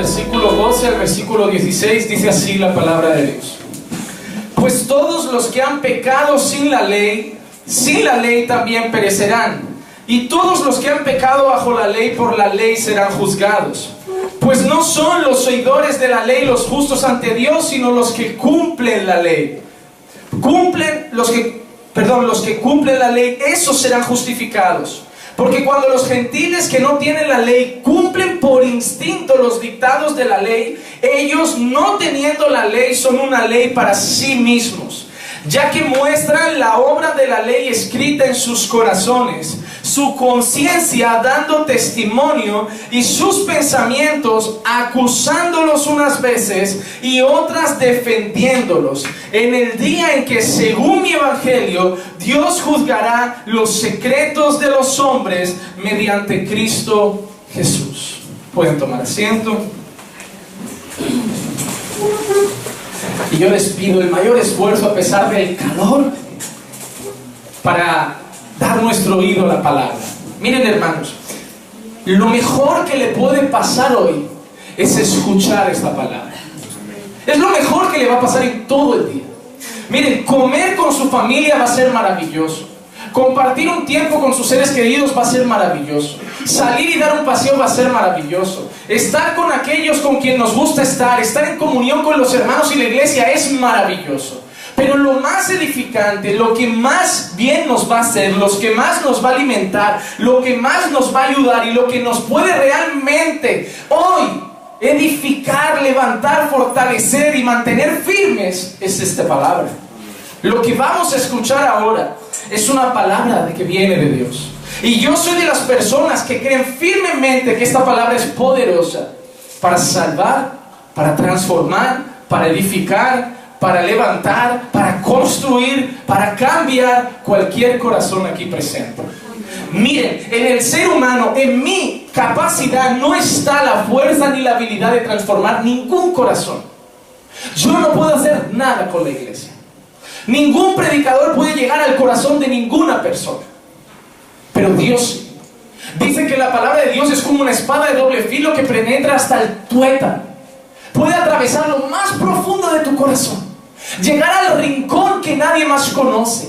versículo 12 al versículo 16, dice así la palabra de Dios. Pues todos los que han pecado sin la ley, sin la ley también perecerán. Y todos los que han pecado bajo la ley por la ley serán juzgados. Pues no son los oidores de la ley los justos ante Dios, sino los que cumplen la ley. Cumplen los que, perdón, los que cumplen la ley, esos serán justificados. Porque cuando los gentiles que no tienen la ley cumplen por instinto los dictados de la ley, ellos no teniendo la ley son una ley para sí mismos, ya que muestran la obra de la ley escrita en sus corazones su conciencia dando testimonio y sus pensamientos acusándolos unas veces y otras defendiéndolos. En el día en que, según mi evangelio, Dios juzgará los secretos de los hombres mediante Cristo Jesús. Pueden tomar asiento. Y yo les pido el mayor esfuerzo a pesar del calor para dar nuestro oído a la palabra. Miren hermanos, lo mejor que le puede pasar hoy es escuchar esta palabra. Es lo mejor que le va a pasar en todo el día. Miren, comer con su familia va a ser maravilloso. Compartir un tiempo con sus seres queridos va a ser maravilloso. Salir y dar un paseo va a ser maravilloso. Estar con aquellos con quien nos gusta estar, estar en comunión con los hermanos y la iglesia es maravilloso. Pero lo más edificante, lo que más bien nos va a hacer, lo que más nos va a alimentar, lo que más nos va a ayudar y lo que nos puede realmente hoy edificar, levantar, fortalecer y mantener firmes es esta palabra. Lo que vamos a escuchar ahora es una palabra de que viene de Dios. Y yo soy de las personas que creen firmemente que esta palabra es poderosa para salvar, para transformar, para edificar, para levantar, para construir, para cambiar cualquier corazón aquí presente. Miren, en el ser humano, en mi capacidad no está la fuerza ni la habilidad de transformar ningún corazón. Yo no puedo hacer nada con la iglesia. Ningún predicador puede llegar al corazón de ninguna persona. Pero Dios dice que la palabra de Dios es como una espada de doble filo que penetra hasta el tuétano. Puede atravesar lo más profundo de tu corazón Llegar al rincón que nadie más conoce.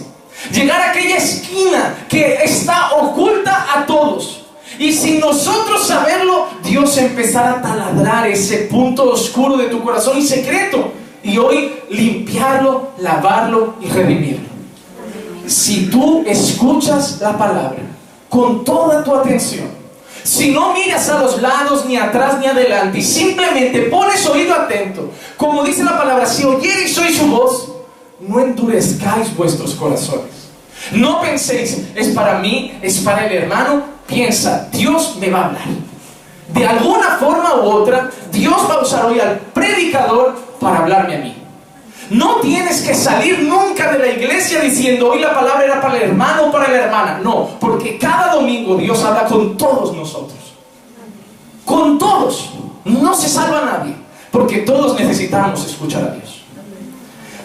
Llegar a aquella esquina que está oculta a todos. Y sin nosotros saberlo, Dios empezará a taladrar ese punto oscuro de tu corazón y secreto. Y hoy limpiarlo, lavarlo y redimirlo. Si tú escuchas la palabra con toda tu atención, si no miras a los lados, ni atrás, ni adelante, y simplemente pones oído atento, como dice la palabra, si oyereis hoy su voz, no endurezcáis vuestros corazones. No penséis, es para mí, es para el hermano. Piensa, Dios me va a hablar. De alguna forma u otra, Dios va a usar hoy al predicador para hablarme a mí. No tienes que salir nunca de la iglesia diciendo hoy la palabra era para el hermano o para la hermana. No, porque cada domingo Dios habla con todos nosotros. Con todos. No se salva nadie. Porque todos necesitamos escuchar a Dios.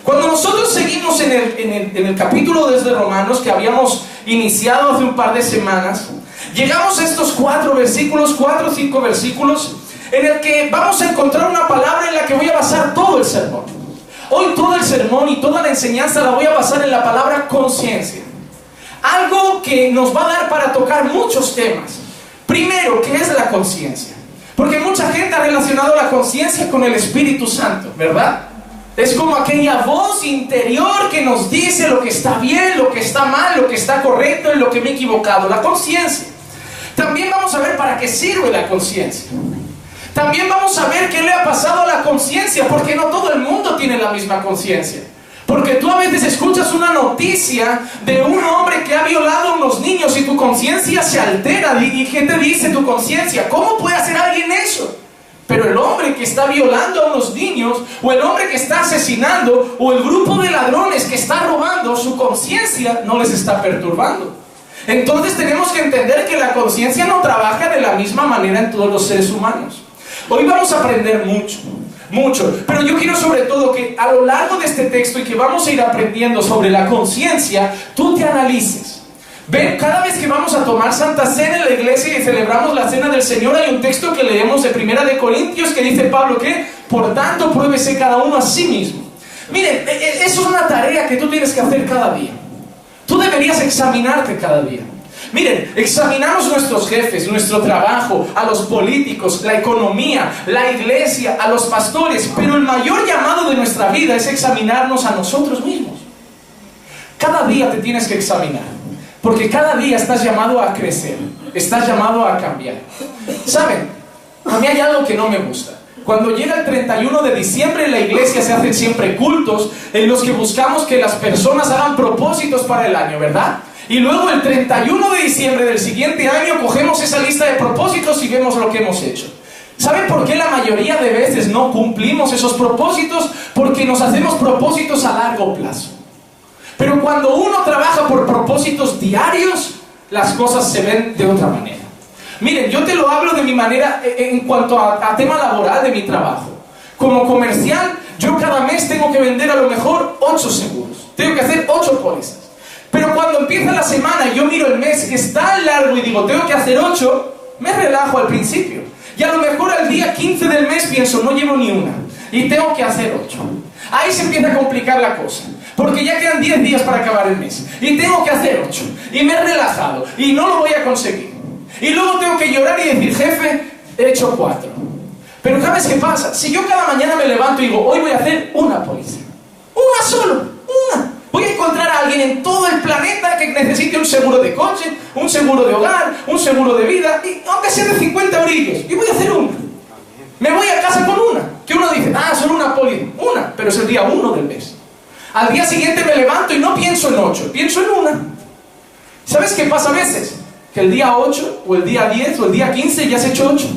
Cuando nosotros seguimos en el, en el capítulo desde Romanos que habíamos iniciado hace un par de semanas, llegamos a estos cuatro versículos, cuatro o cinco versículos, en el que vamos a encontrar una palabra en la que voy a basar todo el sermón. Hoy todo el sermón y toda la enseñanza la voy a basar en la palabra conciencia. Algo que nos va a dar para tocar muchos temas. Primero, ¿qué es la conciencia? Porque mucha gente ha relacionado la conciencia con el Espíritu Santo, ¿verdad? Es como aquella voz interior que nos dice lo que está bien, lo que está mal, lo que está correcto y lo que me he equivocado. La conciencia. También vamos a ver para qué sirve la conciencia. También vamos a ver qué le ha pasado a la conciencia, porque no todo el mundo tiene la misma conciencia. Porque tú a veces escuchas una noticia de un hombre que ha violado a unos niños y tu conciencia se altera. ¿Y qué te dice tu conciencia? ¿Cómo puede hacer alguien eso? Pero el hombre que está violando a unos niños, o el hombre que está asesinando, o el grupo de ladrones que está robando, su conciencia no les está perturbando. Entonces tenemos que entender que la conciencia no trabaja de la misma manera en todos los seres humanos. Hoy vamos a aprender mucho, mucho, pero yo quiero sobre todo que a lo largo de este texto y que vamos a ir aprendiendo sobre la conciencia, tú te analices. Ven, cada vez que vamos a tomar Santa Cena en la iglesia y celebramos la Cena del Señor, hay un texto que leemos de Primera de Corintios que dice Pablo que, por tanto, pruébese cada uno a sí mismo. Miren, e, e, eso es una tarea que tú tienes que hacer cada día. Tú deberías examinarte cada día. Miren, examinamos nuestros jefes, nuestro trabajo, a los políticos, la economía, la iglesia, a los pastores, pero el mayor llamado de nuestra vida es examinarnos a nosotros mismos. Cada día te tienes que examinar. Porque cada día estás llamado a crecer, estás llamado a cambiar. ¿Saben? A mí hay algo que no me gusta. Cuando llega el 31 de diciembre en la iglesia se hacen siempre cultos en los que buscamos que las personas hagan propósitos para el año, ¿verdad? Y luego el 31 de diciembre del siguiente año cogemos esa lista de propósitos y vemos lo que hemos hecho. ¿Saben por qué la mayoría de veces no cumplimos esos propósitos? Porque nos hacemos propósitos a largo plazo. Pero cuando uno trabaja por propósitos diarios, las cosas se ven de otra manera. Miren, yo te lo hablo de mi manera eh, eh, en cuanto a, tema laboral de mi trabajo. Como comercial, yo cada mes tengo que vender a lo mejor 8 seguros. Tengo que hacer 8 pólizas. Pero cuando empieza la semana y yo miro el mes que es tan largo y digo, tengo que hacer 8, me relajo al principio. Y a lo mejor al día 15 del mes pienso, no llevo ni una. Y tengo que hacer 8. Ahí se empieza a complicar la cosa. Porque ya quedan 10 días para acabar el mes. Y tengo que hacer 8. Y me he relajado. Y no lo voy a conseguir. Y luego tengo que llorar y decir, jefe, he hecho 4. Pero ¿sabes qué pasa? Si yo cada mañana me levanto y digo, hoy voy a hacer una póliza. Una solo. Una. Voy a encontrar a alguien en todo el planeta que necesite un seguro de coche, un seguro de hogar, un seguro de vida, y aunque sea de 50 orillos. Y voy a hacer una. Me voy a casa con una. Que uno dice, ah, solo una póliza. Una. Pero es el día uno del mes. Al día siguiente me levanto y no pienso en ocho, pienso en una. ¿Sabes qué pasa a veces? Que el día 8 o el día 10 o el día 15 ya has hecho 8.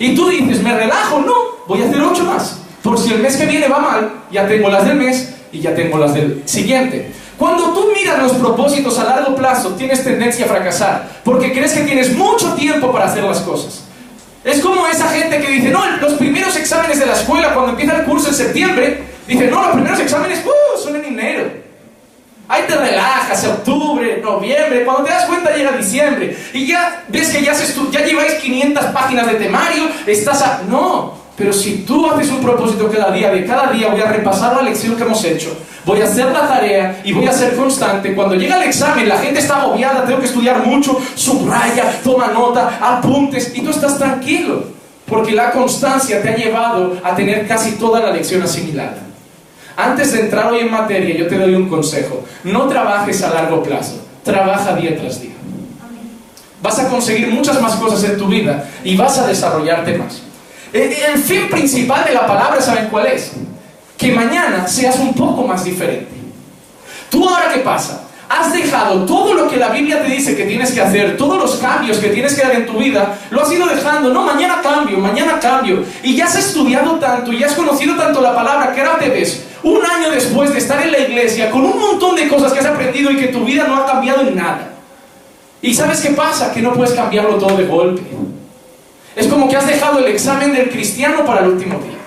Y tú dices, me relajo, no, voy a hacer 8 más. Por si el mes que viene va mal, ya tengo las del mes y ya tengo las del siguiente. Cuando tú miras los propósitos a largo plazo, tienes tendencia a fracasar, porque crees que tienes mucho tiempo para hacer las cosas. Es como esa gente que dice, no, los primeros exámenes de la escuela, cuando empieza el curso en septiembre, Dice, no, los primeros exámenes uh, son en enero. Ahí te relajas, octubre, noviembre, cuando te das cuenta llega diciembre. Y ya ves que ya, se ya lleváis 500 páginas de temario, estás a... No, pero si tú haces un propósito cada día, de cada día voy a repasar la lección que hemos hecho, voy a hacer la tarea y voy a ser constante. Cuando llega el examen, la gente está agobiada, tengo que estudiar mucho, subraya, toma nota, apuntes y tú estás tranquilo, porque la constancia te ha llevado a tener casi toda la lección asimilada. Antes de entrar hoy en materia, yo te doy un consejo. No trabajes a largo plazo, trabaja día tras día. Vas a conseguir muchas más cosas en tu vida y vas a desarrollarte más. El fin principal de la palabra, ¿saben cuál es? Que mañana seas un poco más diferente. ¿Tú ahora qué pasa? has dejado todo lo que la Biblia te dice que tienes que hacer, todos los cambios que tienes que dar en tu vida, lo has ido dejando. No, mañana cambio, mañana cambio. Y ya has estudiado tanto y has conocido tanto la palabra que ahora te ves un año después de estar en la iglesia con un montón de cosas que has aprendido y que tu vida no ha cambiado en nada. ¿Y sabes qué pasa? Que no puedes cambiarlo todo de golpe. Es como que has dejado el examen del cristiano para el último día.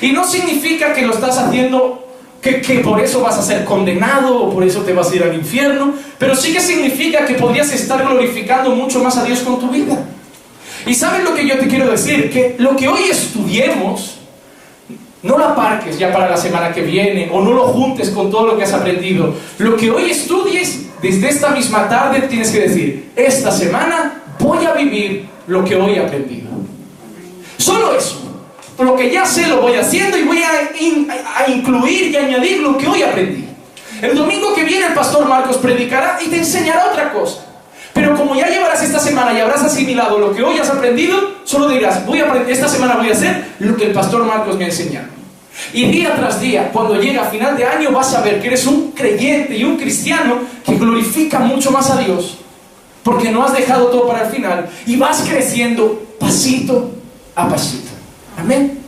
Y no significa que lo estás haciendo que, por eso vas a ser condenado o por eso te vas a ir al infierno, pero sí que significa que podrías estar glorificando mucho más a Dios con tu vida. Y sabes lo que yo te quiero decir, que lo que hoy estudiemos, no lo aparques ya para la semana que viene o no lo juntes con todo lo que has aprendido. Lo que hoy estudies, desde esta misma tarde tienes que decir, esta semana voy a vivir lo que hoy he aprendido. Solo eso lo que ya sé lo voy haciendo y voy a, incluir y añadir lo que hoy aprendí. El domingo que viene el pastor Marcos predicará y te enseñará otra cosa. Pero como ya llevarás esta semana y habrás asimilado lo que hoy has aprendido, solo dirás, voy a aprender, esta semana voy a hacer lo que el pastor Marcos me ha enseñado. Y día tras día, cuando llega a final de año, vas a ver que eres un creyente y un cristiano que glorifica mucho más a Dios, porque no has dejado todo para el final y vas creciendo pasito a pasito. Amén.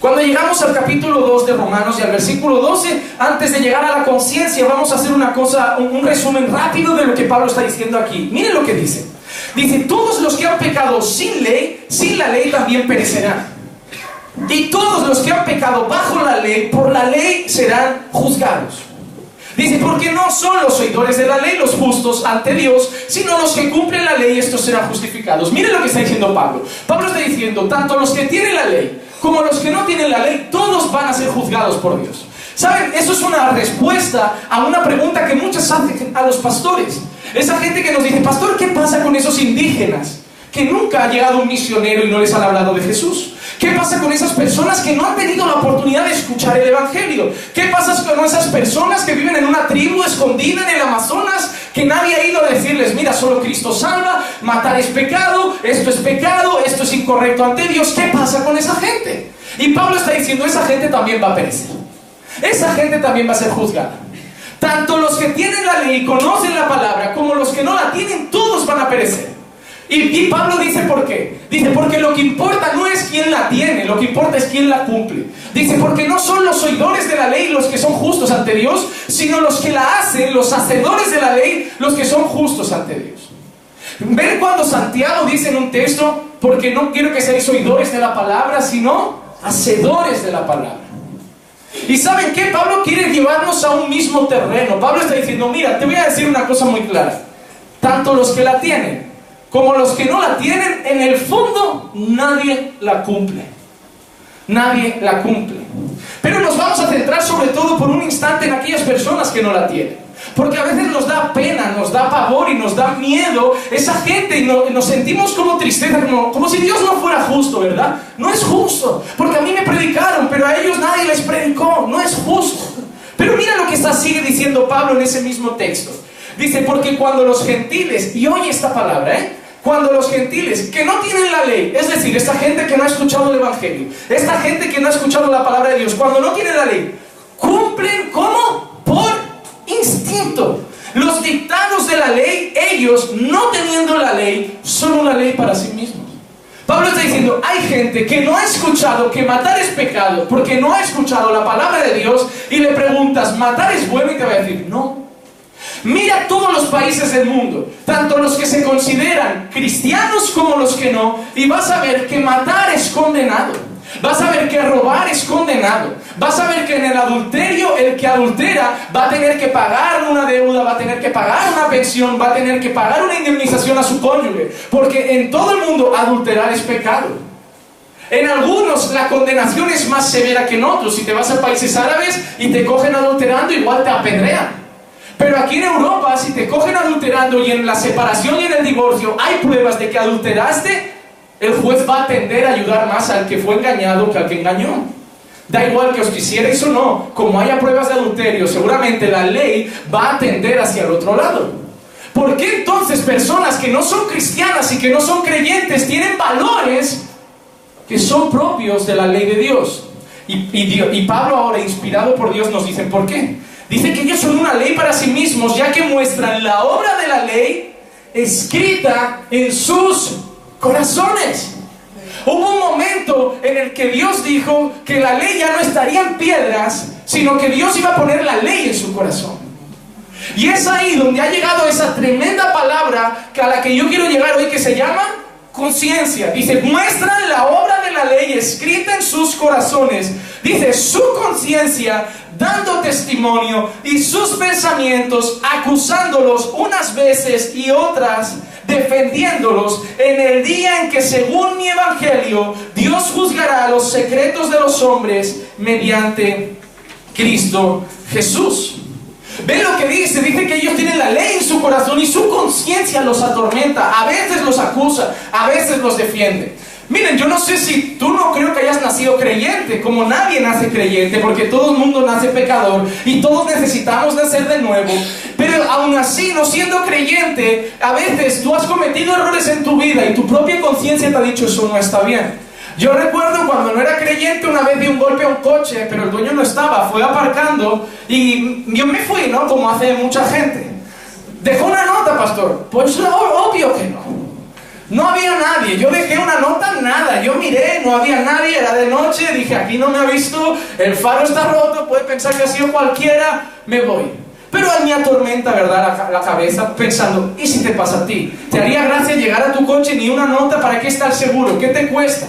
Cuando llegamos al capítulo 2 de Romanos y al versículo 12, antes de llegar a la conciencia, vamos a hacer una cosa, un, resumen rápido de lo que Pablo está diciendo aquí. Miren lo que dice. Dice, todos los que han pecado sin ley, sin la ley también perecerán. Y todos los que han pecado bajo la ley, por la ley serán juzgados. Dice, porque no son los oidores de la ley los justos ante Dios, sino los que cumplen la ley, estos serán justificados. Miren lo que está diciendo Pablo. Pablo está diciendo, tanto los que tienen la ley como los que no tienen la ley, todos van a ser juzgados por Dios. ¿Saben? Eso es una respuesta a una pregunta que muchos hacen a los pastores. Esa gente que nos dice, pastor, ¿qué pasa con esos indígenas? Que nunca ha llegado un misionero y no les han hablado de Jesús. ¿Qué pasa con esas personas que no han tenido la oportunidad de escuchar el Evangelio? ¿Qué pasa con esas personas que viven en una tribu escondida en el Amazonas que nadie ha ido a decirles, mira, solo Cristo salva, matar es pecado, esto es pecado, esto es incorrecto ante Dios? ¿Qué pasa con esa gente? Y Pablo está diciendo, esa gente también va a perecer. Esa gente también va a ser juzgada. Tanto los que tienen la ley y conocen la palabra como los que no la tienen, todos van a perecer. Y, Pablo dice por qué. Dice, porque lo que importa no es quién la tiene, lo que importa es quién la cumple. Dice, porque no son los oidores de la ley los que son justos ante Dios, sino los que la hacen, los hacedores de la ley, los que son justos ante Dios. Ver cuando Santiago dice en un texto, porque no quiero que seáis oidores de la palabra, sino hacedores de la palabra. Y saben qué? Pablo quiere llevarnos a un mismo terreno. Pablo está diciendo, mira, te voy a decir una cosa muy clara. Tanto los que la tienen como los que no la tienen, en el fondo nadie la cumple. Nadie la cumple. Pero nos vamos a centrar sobre todo por un instante en aquellas personas que no la tienen. Porque a veces nos da pena, nos da pavor y nos da miedo esa gente y nos sentimos como tristeza, como, como si Dios no fuera justo, ¿verdad? No es justo, porque a mí me predicaron, pero a ellos nadie les predicó, no es justo. Pero mira lo que está, sigue diciendo Pablo en ese mismo texto. Dice, porque cuando los gentiles, y oye esta palabra, ¿eh? Cuando los gentiles que no tienen la ley, es decir, esta gente que no ha escuchado el Evangelio, esta gente que no ha escuchado la palabra de Dios, cuando no tienen la ley, cumplen como por instinto. Los dictados de la ley, ellos no teniendo la ley, son una ley para sí mismos. Pablo está diciendo, hay gente que no ha escuchado que matar es pecado porque no ha escuchado la palabra de Dios y le preguntas, ¿matar es bueno? Y te va a decir, no. Mira todos los países del mundo, tanto los que se consideran cristianos como los que no, y vas a ver que matar es condenado. Vas a ver que robar es condenado. Vas a ver que en el adulterio el que adultera va a tener que pagar una deuda, va a tener que pagar una pensión, va a tener que pagar una indemnización a su cónyuge. Porque en todo el mundo adulterar es pecado. En algunos la condenación es más severa que en otros. Si te vas a países árabes y te cogen adulterando, igual te apedrean. Pero aquí en Europa, si te cogen adulterando y en la separación y en el divorcio hay pruebas de que adulteraste, el juez va a tender a ayudar más al que fue engañado que al que engañó. Da igual que os quisierais o no, como haya pruebas de adulterio, seguramente la ley va a tender hacia el otro lado. ¿Por qué entonces personas que no son cristianas y que no son creyentes tienen valores que son propios de la ley de Dios? Y, y Pablo ahora, inspirado por Dios, nos dice, ¿por qué? Dice que ellos son una ley para sí mismos, ya que muestran la obra de la ley escrita en sus corazones. Hubo un momento en el que Dios dijo que la ley ya no estaría en piedras, sino que Dios iba a poner la ley en su corazón. Y es ahí donde ha llegado esa tremenda palabra a la que yo quiero llegar hoy que se llama conciencia. Dice, muestran la obra de la ley escrita en sus corazones. Dice, su conciencia dando testimonio y sus pensamientos acusándolos unas veces y otras defendiéndolos en el día en que según mi evangelio Dios juzgará los secretos de los hombres mediante Cristo Jesús. Ve lo que dice, dice que ellos tienen la ley en su corazón y su conciencia los atormenta, a veces los acusa, a veces los defiende. Miren, yo no sé si tú no creo que hayas nacido creyente, como nadie nace creyente, porque todo el mundo nace pecador y todos necesitamos nacer de nuevo. Pero aún así, no siendo creyente, a veces tú has cometido errores en tu vida y tu propia conciencia te ha dicho eso no está bien. Yo recuerdo cuando no era creyente, una vez di un golpe a un coche, pero el dueño no estaba, fue aparcando y yo me fui, ¿no? Como hace mucha gente. ¿Dejó una nota, pastor? Pues obvio que no. No había nadie, yo dejé una nota, nada, yo miré, no había nadie, era de noche, dije, aquí no me ha visto, el faro está roto, puede pensar que ha sido cualquiera, me voy. Pero a mí atormenta, ¿verdad?, la, la, cabeza pensando, ¿y si te pasa a ti? ¿Te haría gracia llegar a tu coche ni una nota? ¿Para qué estar seguro? ¿Qué te cuesta?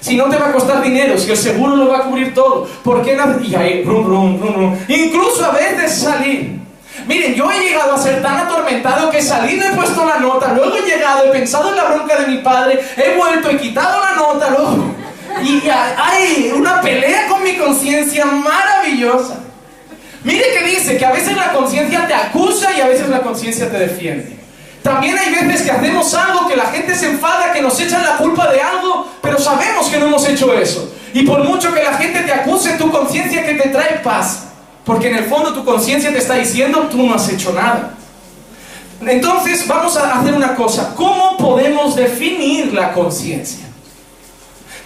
Si no te va a costar dinero, si el seguro lo va a cubrir todo, ¿por qué no? Y ahí, rum, rum, rum, rum. Incluso a veces salir Miren, yo he llegado a ser tan atormentado que he salido, he puesto la nota, luego he llegado, he pensado en la bronca de mi padre, he vuelto, he quitado la nota, luego... Y hay una pelea con mi conciencia maravillosa. Mire que dice que a veces la conciencia te acusa y a veces la conciencia te defiende. También hay veces que hacemos algo, que la gente se enfada, que nos echan la culpa de algo, pero sabemos que no hemos hecho eso. Y por mucho que la gente te acuse, tu conciencia que te trae paz. Porque en el fondo tu conciencia te está diciendo, tú no has hecho nada. Entonces vamos a hacer una cosa. ¿Cómo podemos definir la conciencia?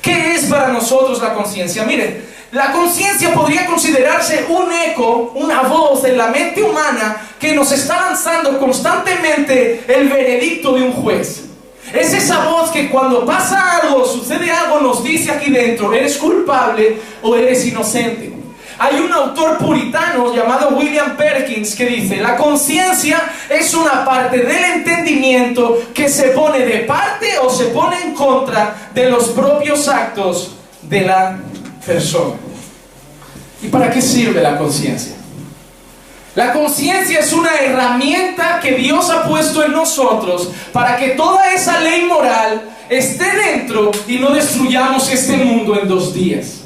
¿Qué es para nosotros la conciencia? Miren, la conciencia podría considerarse un eco, una voz en la mente humana que nos está lanzando constantemente el veredicto de un juez. Es esa voz que cuando pasa algo, sucede algo, nos dice aquí dentro, eres culpable o eres inocente. Hay un autor puritano llamado William Perkins que dice, la conciencia es una parte del entendimiento que se pone de parte o se pone en contra de los propios actos de la persona. ¿Y para qué sirve la conciencia? La conciencia es una herramienta que Dios ha puesto en nosotros para que toda esa ley moral esté dentro y no destruyamos este mundo en dos días.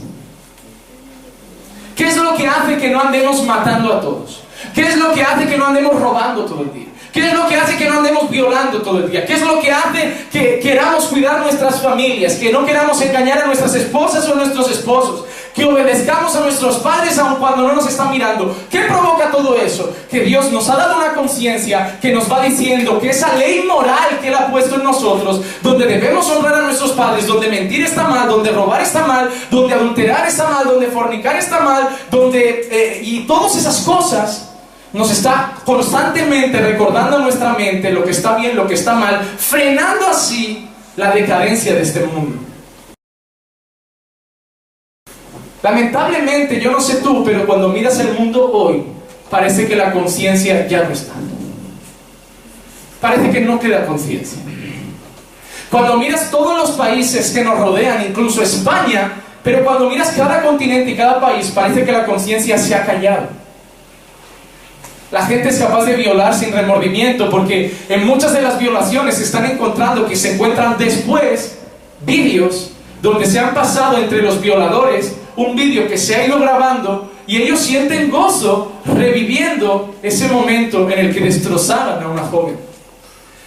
¿Qué es lo que hace que no andemos matando a todos? ¿Qué es lo que hace que no andemos robando todo el día? ¿Qué es lo que hace que no andemos violando todo el día? ¿Qué es lo que hace que queramos cuidar nuestras familias? Que no queramos engañar a nuestras esposas o a nuestros esposos. Que obedezcamos a nuestros padres aun cuando no nos están mirando. ¿Qué provoca todo eso? Que Dios nos ha dado una conciencia que nos va diciendo que esa ley moral que Él ha puesto en nosotros, donde debemos honrar a nuestros padres, donde mentir está mal, donde robar está mal, donde adulterar está mal, donde fornicar está mal, donde... Eh, y todas esas cosas nos está constantemente recordando a nuestra mente lo que está bien, lo que está mal, frenando así la decadencia de este mundo. Lamentablemente, yo no sé tú, pero cuando miras el mundo hoy, parece que la conciencia ya no está. Parece que no queda conciencia. Cuando miras todos los países que nos rodean, incluso España, pero cuando miras cada continente y cada país, parece que la conciencia se ha callado. La gente es capaz de violar sin remordimiento porque en muchas de las violaciones se están encontrando que se encuentran después vídeos donde se han pasado entre los violadores un vídeo que se ha ido grabando y ellos sienten gozo reviviendo ese momento en el que destrozaban a una joven.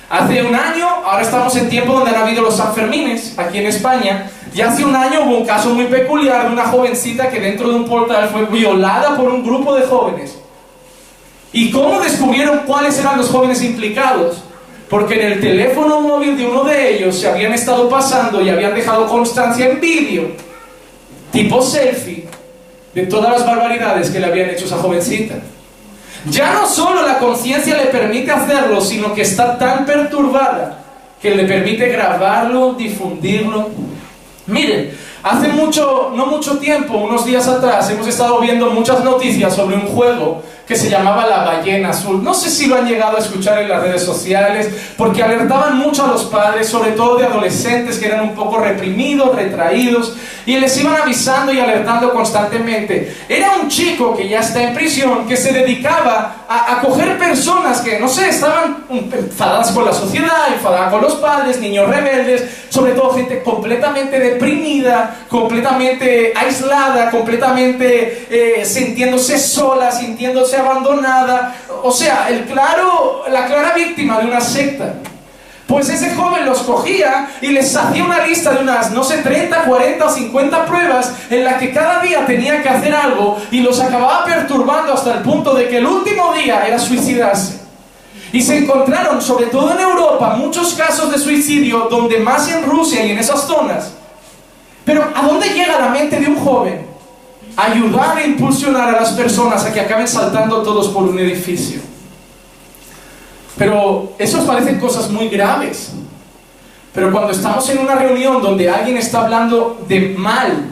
Hace un año, ahora estamos en tiempo donde han habido los Sanfermines aquí en España, y hace un año hubo un caso muy peculiar de una jovencita que dentro de un portal fue violada por un grupo de jóvenes. ¿Y cómo descubrieron cuáles eran los jóvenes implicados? Porque en el teléfono móvil de uno de ellos se habían estado pasando y habían dejado constancia en vídeo, tipo selfie, de todas las barbaridades que le habían hecho esa jovencita. Ya no solo la conciencia le permite hacerlo, sino que está tan perturbada que le permite grabarlo, difundirlo. Miren, hace mucho, no mucho tiempo, unos días atrás, hemos estado viendo muchas noticias sobre un juego que se llamaba La Ballena Azul. No sé si lo han llegado a escuchar en las redes sociales, porque alertaban mucho a los padres, sobre todo de adolescentes que eran un poco reprimidos, retraídos, y les iban avisando y alertando constantemente. Era un chico que ya está en prisión, que se dedicaba a, a coger personas que, no sé, estaban enfadadas con la sociedad, enfadadas con los padres, niños rebeldes, sobre todo gente completamente deprimida, completamente aislada, completamente eh, sintiéndose sola, sintiéndose abandonada, o sea, el claro, la clara víctima de una secta. Pues ese joven los cogía y les hacía una lista de unas, no sé, 30, 40 o 50 pruebas en la que cada día tenía que hacer algo y los acababa perturbando hasta el punto de que el último día era suicidarse. Y se encontraron, sobre todo en Europa, muchos casos de suicidio, donde más en Rusia y en esas zonas. Pero ¿a dónde llega la mente de un joven ayudar e impulsionar a las personas a que acaben saltando todos por un edificio. Pero eso parecen cosas muy graves. Pero cuando estamos en una reunión donde alguien está hablando de mal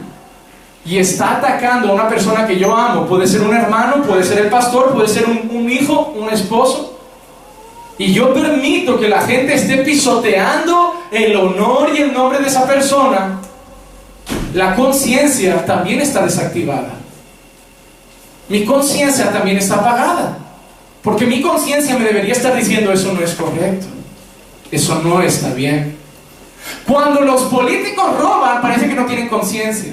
y está atacando a una persona que yo amo, puede ser un hermano, puede ser el pastor, puede ser un, un hijo, un esposo, y yo permito que la gente esté pisoteando el honor y el nombre de esa persona, la conciencia también está desactivada. Mi conciencia también está apagada. Porque mi conciencia me debería estar diciendo eso no es correcto. Eso no está bien. Cuando los políticos roban, parece que no tienen conciencia.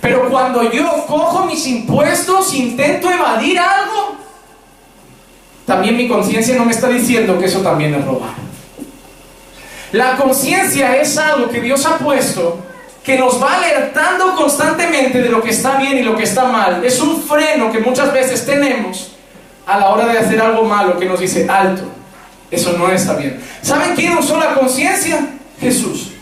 Pero cuando yo cojo mis impuestos, intento evadir algo, también mi conciencia no me está diciendo que eso también es robar. La conciencia es algo que Dios ha puesto que nos va alertando constantemente de lo que está bien y lo que está mal. Es un freno que muchas veces tenemos a la hora de hacer algo malo que nos dice alto. Eso no está bien. ¿Saben quién usó la conciencia? Jesús.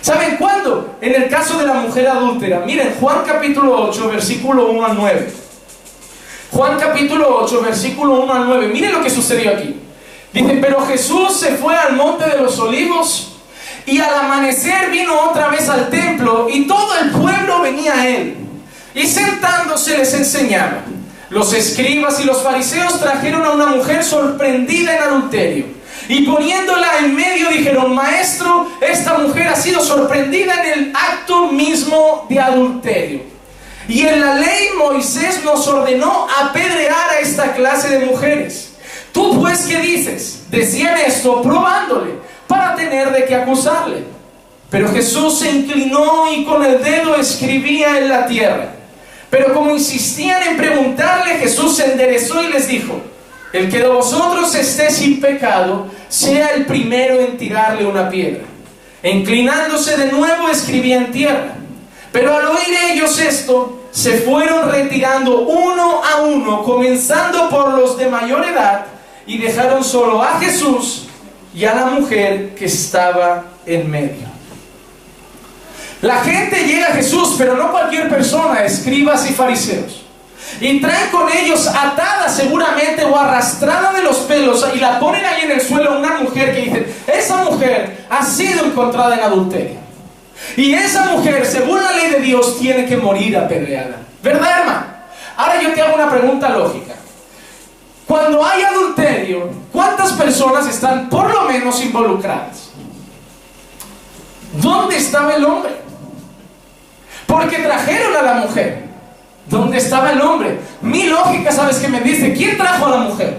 ¿Saben cuándo? En el caso de la mujer adúltera. Miren, Juan capítulo 8, versículo 1 al 9. Juan capítulo 8, versículo 1 al 9. Miren lo que sucedió aquí. Dice, pero Jesús se fue al monte de los olivos y al amanecer vino otra vez al templo y todo el pueblo venía a él. Y sentándose les enseñaba. Los escribas y los fariseos trajeron a una mujer sorprendida en adulterio y poniéndola en medio dijeron, maestro, esta mujer ha sido sorprendida en el acto mismo de adulterio. Y en la ley Moisés nos ordenó apedrear a esta clase de mujeres. Tú pues, ¿qué dices? Decían esto probándole para tener de qué acusarle. Pero Jesús se inclinó y con el dedo escribía en la tierra. Pero como insistían en preguntarle, Jesús se enderezó y les dijo, el que de vosotros esté sin pecado, sea el primero en tirarle una piedra. Inclinándose de nuevo, escribía en tierra. Pero al oír ellos esto, se fueron retirando uno a uno, comenzando por los de mayor edad, y dejaron solo a Jesús y a la mujer que estaba en medio. La gente llega a Jesús, pero no cualquier persona, escribas y fariseos. Y traen con ellos atada seguramente o arrastrada de los pelos y la ponen ahí en el suelo una mujer que dice, esa mujer ha sido encontrada en adulterio. Y esa mujer, según la ley de Dios, tiene que morir apedreada. ¿Verdad, hermano? Ahora yo te hago una pregunta lógica. Cuando hay adulterio, ¿cuántas personas están por lo menos involucradas? ¿Dónde estaba el hombre? Porque trajeron a la mujer. ¿Dónde estaba el hombre? Mi lógica, ¿sabes qué me dice? ¿Quién trajo a la mujer?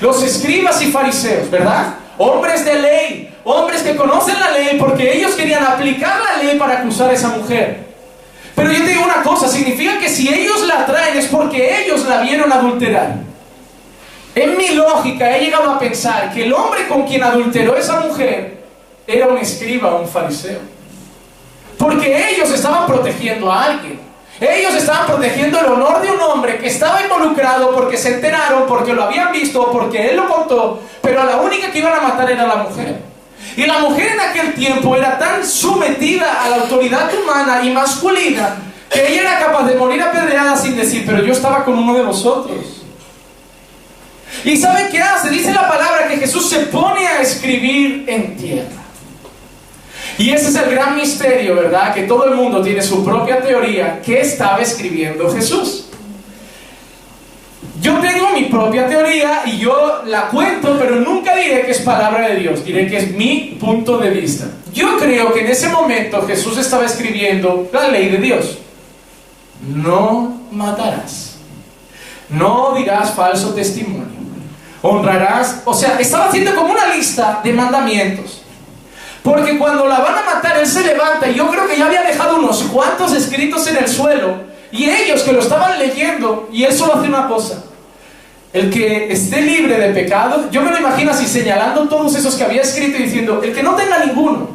Los escribas y fariseos, ¿verdad? Hombres de ley, hombres que conocen la ley porque ellos querían aplicar la ley para acusar a esa mujer. Pero yo te digo una cosa, significa que si ellos la traen es porque ellos la vieron adulterar. En mi lógica he llegado a pensar que el hombre con quien adulteró esa mujer era un escriba o un fariseo. Porque ellos estaban protegiendo a alguien. Ellos estaban protegiendo el honor de un hombre que estaba involucrado porque se enteraron, porque lo habían visto, porque él lo contó, pero a la única que iban a matar era la mujer. Y la mujer en aquel tiempo era tan sometida a la autoridad humana y masculina que ella era capaz de morir apedreada sin decir, pero yo estaba con uno de vosotros. ¿Y sabe qué hace? Dice la palabra que Jesús se pone a escribir en tierra. Y ese es el gran misterio, ¿verdad? Que todo el mundo tiene su propia teoría. ¿Qué estaba escribiendo Jesús? Yo tengo mi propia teoría y yo la cuento, pero nunca diré que es palabra de Dios, diré que es mi punto de vista. Yo creo que en ese momento Jesús estaba escribiendo la ley de Dios. No matarás. No dirás falso testimonio. Honrarás. O sea, estaba haciendo como una lista de mandamientos. Porque cuando la van a matar, él se levanta y yo creo que ya había dejado unos cuantos escritos en el suelo y ellos que lo estaban leyendo y él solo hace una cosa. El que esté libre de pecado, yo me lo imagino así señalando todos esos que había escrito y diciendo, el que no tenga ninguno,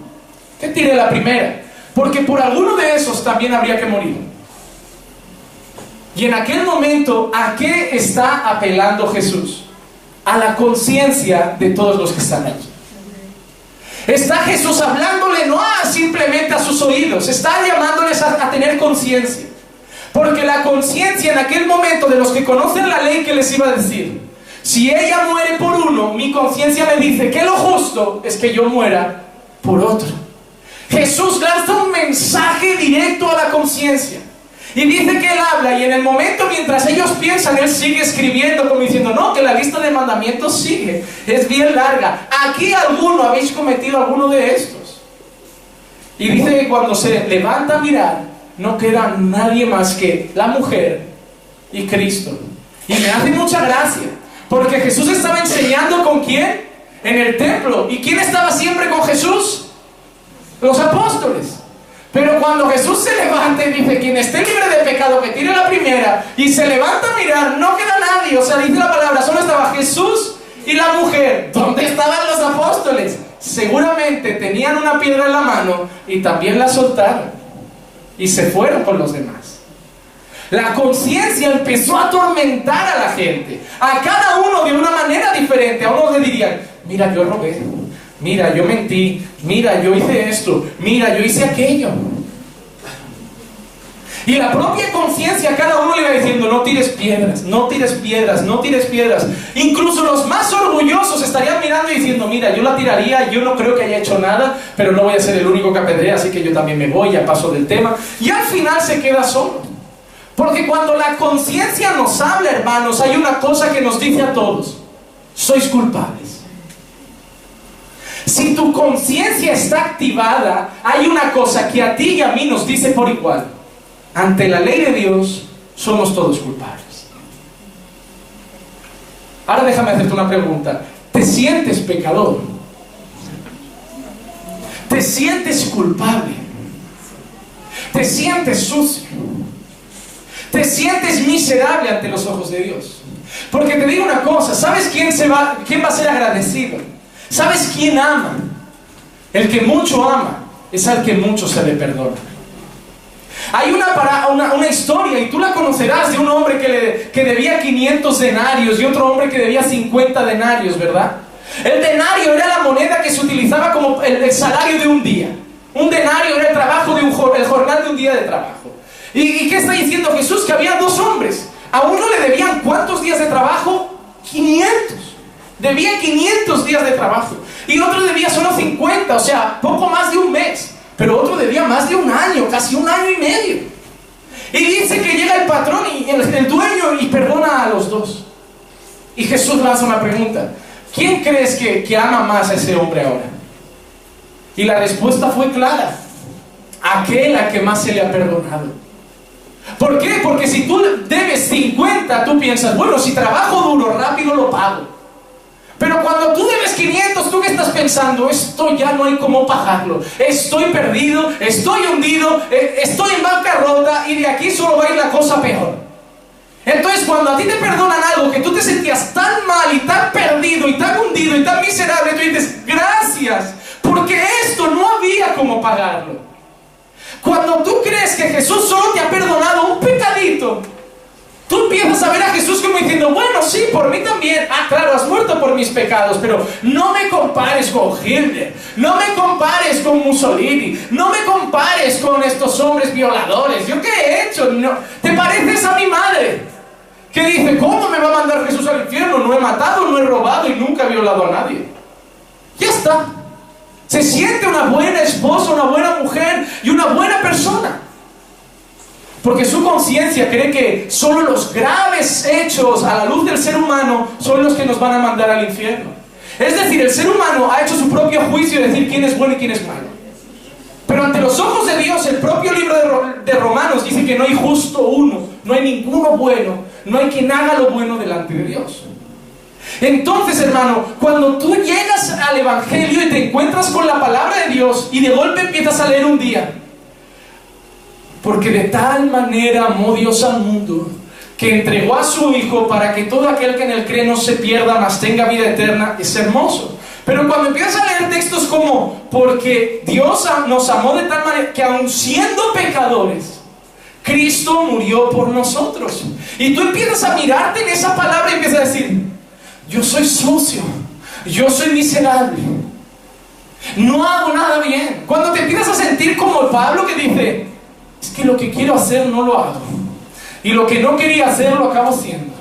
que tire la primera, porque por alguno de esos también habría que morir. Y en aquel momento, ¿a qué está apelando Jesús? A la conciencia de todos los que están allí. Está Jesús hablándole no a simplemente a sus oídos, está llamándoles a, tener conciencia. Porque la conciencia en aquel momento de los que conocen la ley que les iba a decir, si ella muere por uno, mi conciencia me dice que lo justo es que yo muera por otro. Jesús lanza un mensaje directo a la conciencia. Y dice que él habla y en el momento mientras ellos piensan, él sigue escribiendo como diciendo, no, que la lista de mandamientos sigue, es bien larga. Aquí alguno habéis cometido alguno de estos. Y dice que cuando se levanta a mirar, no queda nadie más que la mujer y Cristo. Y me hace mucha gracia, Porque Jesús estaba enseñando con quién? En el templo. ¿Y quién estaba siempre con Jesús? Los apóstoles. Pero cuando Jesús se levanta y dice, quien esté libre de pecado, que tire la primera, y se levanta a mirar, no queda nadie, o sea, dice la palabra, solo estaba Jesús y la mujer. ¿Dónde estaban los apóstoles? Seguramente tenían una piedra en la mano y también la soltaron. Y se fueron con los demás. La conciencia empezó a atormentar a la gente. A cada uno de una manera diferente. A uno le dirían, mira, yo robé. Mira, yo mentí. Mira, yo hice esto. Mira, yo hice aquello. Y la propia conciencia, cada uno le va diciendo, no tires piedras, no tires piedras, no tires piedras. Incluso los más orgullosos estarían mirando y diciendo, mira, yo la tiraría, yo no creo que haya hecho nada, pero no voy a ser el único que apedrea, así que yo también me voy, ya paso del tema. Y al final se queda solo. Porque cuando la conciencia nos habla, hermanos, hay una cosa que nos dice a todos, sois culpables. Si tu conciencia está activada, hay una cosa que a ti y a mí nos dice por igual ante la ley de Dios somos todos culpables. Ahora déjame hacerte una pregunta. ¿Te sientes pecador? ¿Te sientes culpable? ¿Te sientes sucio? ¿Te sientes miserable ante los ojos de Dios? Porque te digo una cosa, ¿sabes quién, se va, quién va a ser agradecido? ¿Sabes quién ama? El que mucho ama es al que mucho se le perdona. Hay una, una, historia, y tú la conocerás, de un hombre que, que debía 500 denarios y otro hombre que debía 50 denarios, ¿verdad? El denario era la moneda que se utilizaba como el, salario de un día. Un denario era el trabajo de un el jornal de un día de trabajo. ¿Y, ¿Y qué está diciendo Jesús? Que había dos hombres. A uno le debían cuántos días de trabajo? 500. Debía 500 días de trabajo. Y otro debía solo 50, o sea, poco más de un mes pero otro debía más de un año, casi un año y medio. Y dice que llega el patrón y el, dueño y perdona a los dos. Y Jesús lanza una pregunta. ¿Quién crees que, que ama más a ese hombre ahora? Y la respuesta fue clara. Aquel a que más se le ha perdonado. ¿Por qué? Porque si tú debes 50, tú piensas, bueno, si trabajo duro, rápido lo pago. Pero cuando tú debes 500, ¿tú qué estás pensando? Esto ya no hay cómo pagarlo. Estoy perdido, estoy hundido, eh, estoy en bancarrota y de aquí solo va a ir la cosa peor. Entonces cuando a ti te perdonan algo que tú te sentías tan mal y tan perdido y tan hundido y tan miserable, tú dices, gracias, porque esto no había cómo pagarlo. Cuando tú crees que Jesús solo te ha perdonado un pecadito, Tú empiezas a ver a Jesús como diciendo, bueno, sí, por mí también. Ah, claro, has muerto por mis pecados, pero no me compares con Hitler, no me compares con Mussolini, no me compares con estos hombres violadores. ¿Yo qué he hecho? No. ¿Te pareces a mi madre? Que dice, ¿cómo me va a mandar Jesús al infierno? No he matado, no he robado y nunca he violado a nadie. Ya está. Se siente una buena esposa, una buena mujer y una buena persona. Porque su conciencia cree que solo los graves hechos a la luz del ser humano son los que nos van a mandar al infierno. Es decir, el ser humano ha hecho su propio juicio de decir quién es bueno y quién es malo. Pero ante los ojos de Dios, el propio libro de, Romanos dice que no hay justo uno, no hay ninguno bueno, no hay quien haga lo bueno delante de Dios. Entonces, hermano, cuando tú llegas al Evangelio y te encuentras con la palabra de Dios y de golpe empiezas a leer un día, porque de tal manera amó Dios al mundo que entregó a su Hijo para que todo aquel que en él cree no se pierda, mas tenga vida eterna. Es hermoso. Pero cuando empiezas a leer textos como, porque Dios nos amó de tal manera que aun siendo pecadores, Cristo murió por nosotros. Y tú empiezas a mirarte en esa palabra y empiezas a decir, yo soy sucio, yo soy miserable, no hago nada bien. Cuando te empiezas a sentir como Pablo que dice, es que lo que quiero hacer no lo hago. Y lo que no quería hacer lo acabo haciendo.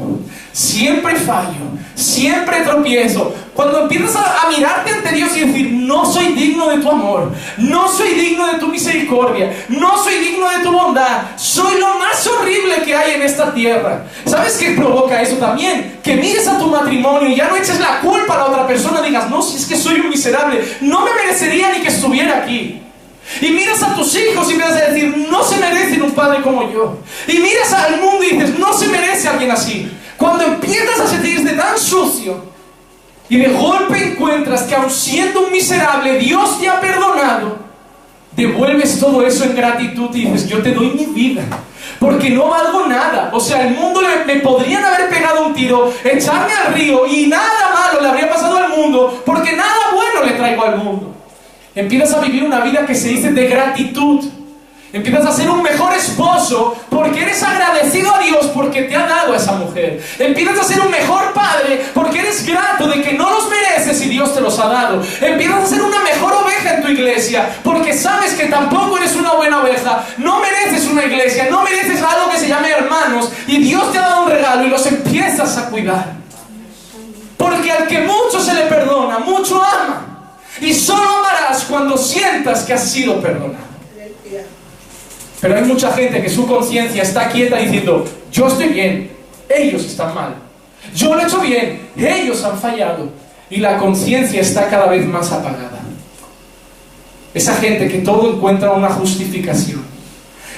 Siempre fallo, siempre tropiezo. Cuando empiezas a, mirarte ante Dios y decir, no soy digno de tu amor, no soy digno de tu misericordia, no soy digno de tu bondad, soy lo más horrible que hay en esta tierra. ¿Sabes qué provoca eso también? Que mires a tu matrimonio y ya no eches la culpa a la otra persona, digas, no, si es que soy un miserable, no me merecería ni que estuviera aquí. Y miras a tus hijos y empiezas a decir, no se merecen un padre como yo. Y miras al mundo y dices, no se merece alguien así. Cuando empiezas a sentirte tan sucio y de golpe encuentras que aun siendo un miserable, Dios te ha perdonado, devuelves todo eso en gratitud y dices, yo te doy mi vida, porque no valgo nada. O sea, el mundo le, me podrían haber pegado un tiro, echarme al río y nada malo le habría pasado al mundo, porque nada bueno le traigo al mundo. Empiezas a vivir una vida que se dice de gratitud. Empiezas a ser un mejor esposo porque eres agradecido a Dios porque te ha dado a esa mujer. Empiezas a ser un mejor padre porque eres grato de que no los mereces y Dios te los ha dado. Empiezas a ser una mejor oveja en tu iglesia porque sabes que tampoco eres una buena oveja. No mereces una iglesia, no mereces algo que se llame hermanos y Dios te ha dado un regalo y los empiezas a cuidar. Porque al que mucho se le perdona, mucho ama. Y solo amarás cuando sientas que has sido perdonado. Pero hay mucha gente que su conciencia está quieta diciendo, yo estoy bien, ellos están mal. Yo lo he hecho bien, ellos han fallado. Y la conciencia está cada vez más apagada. Esa gente que todo encuentra una justificación.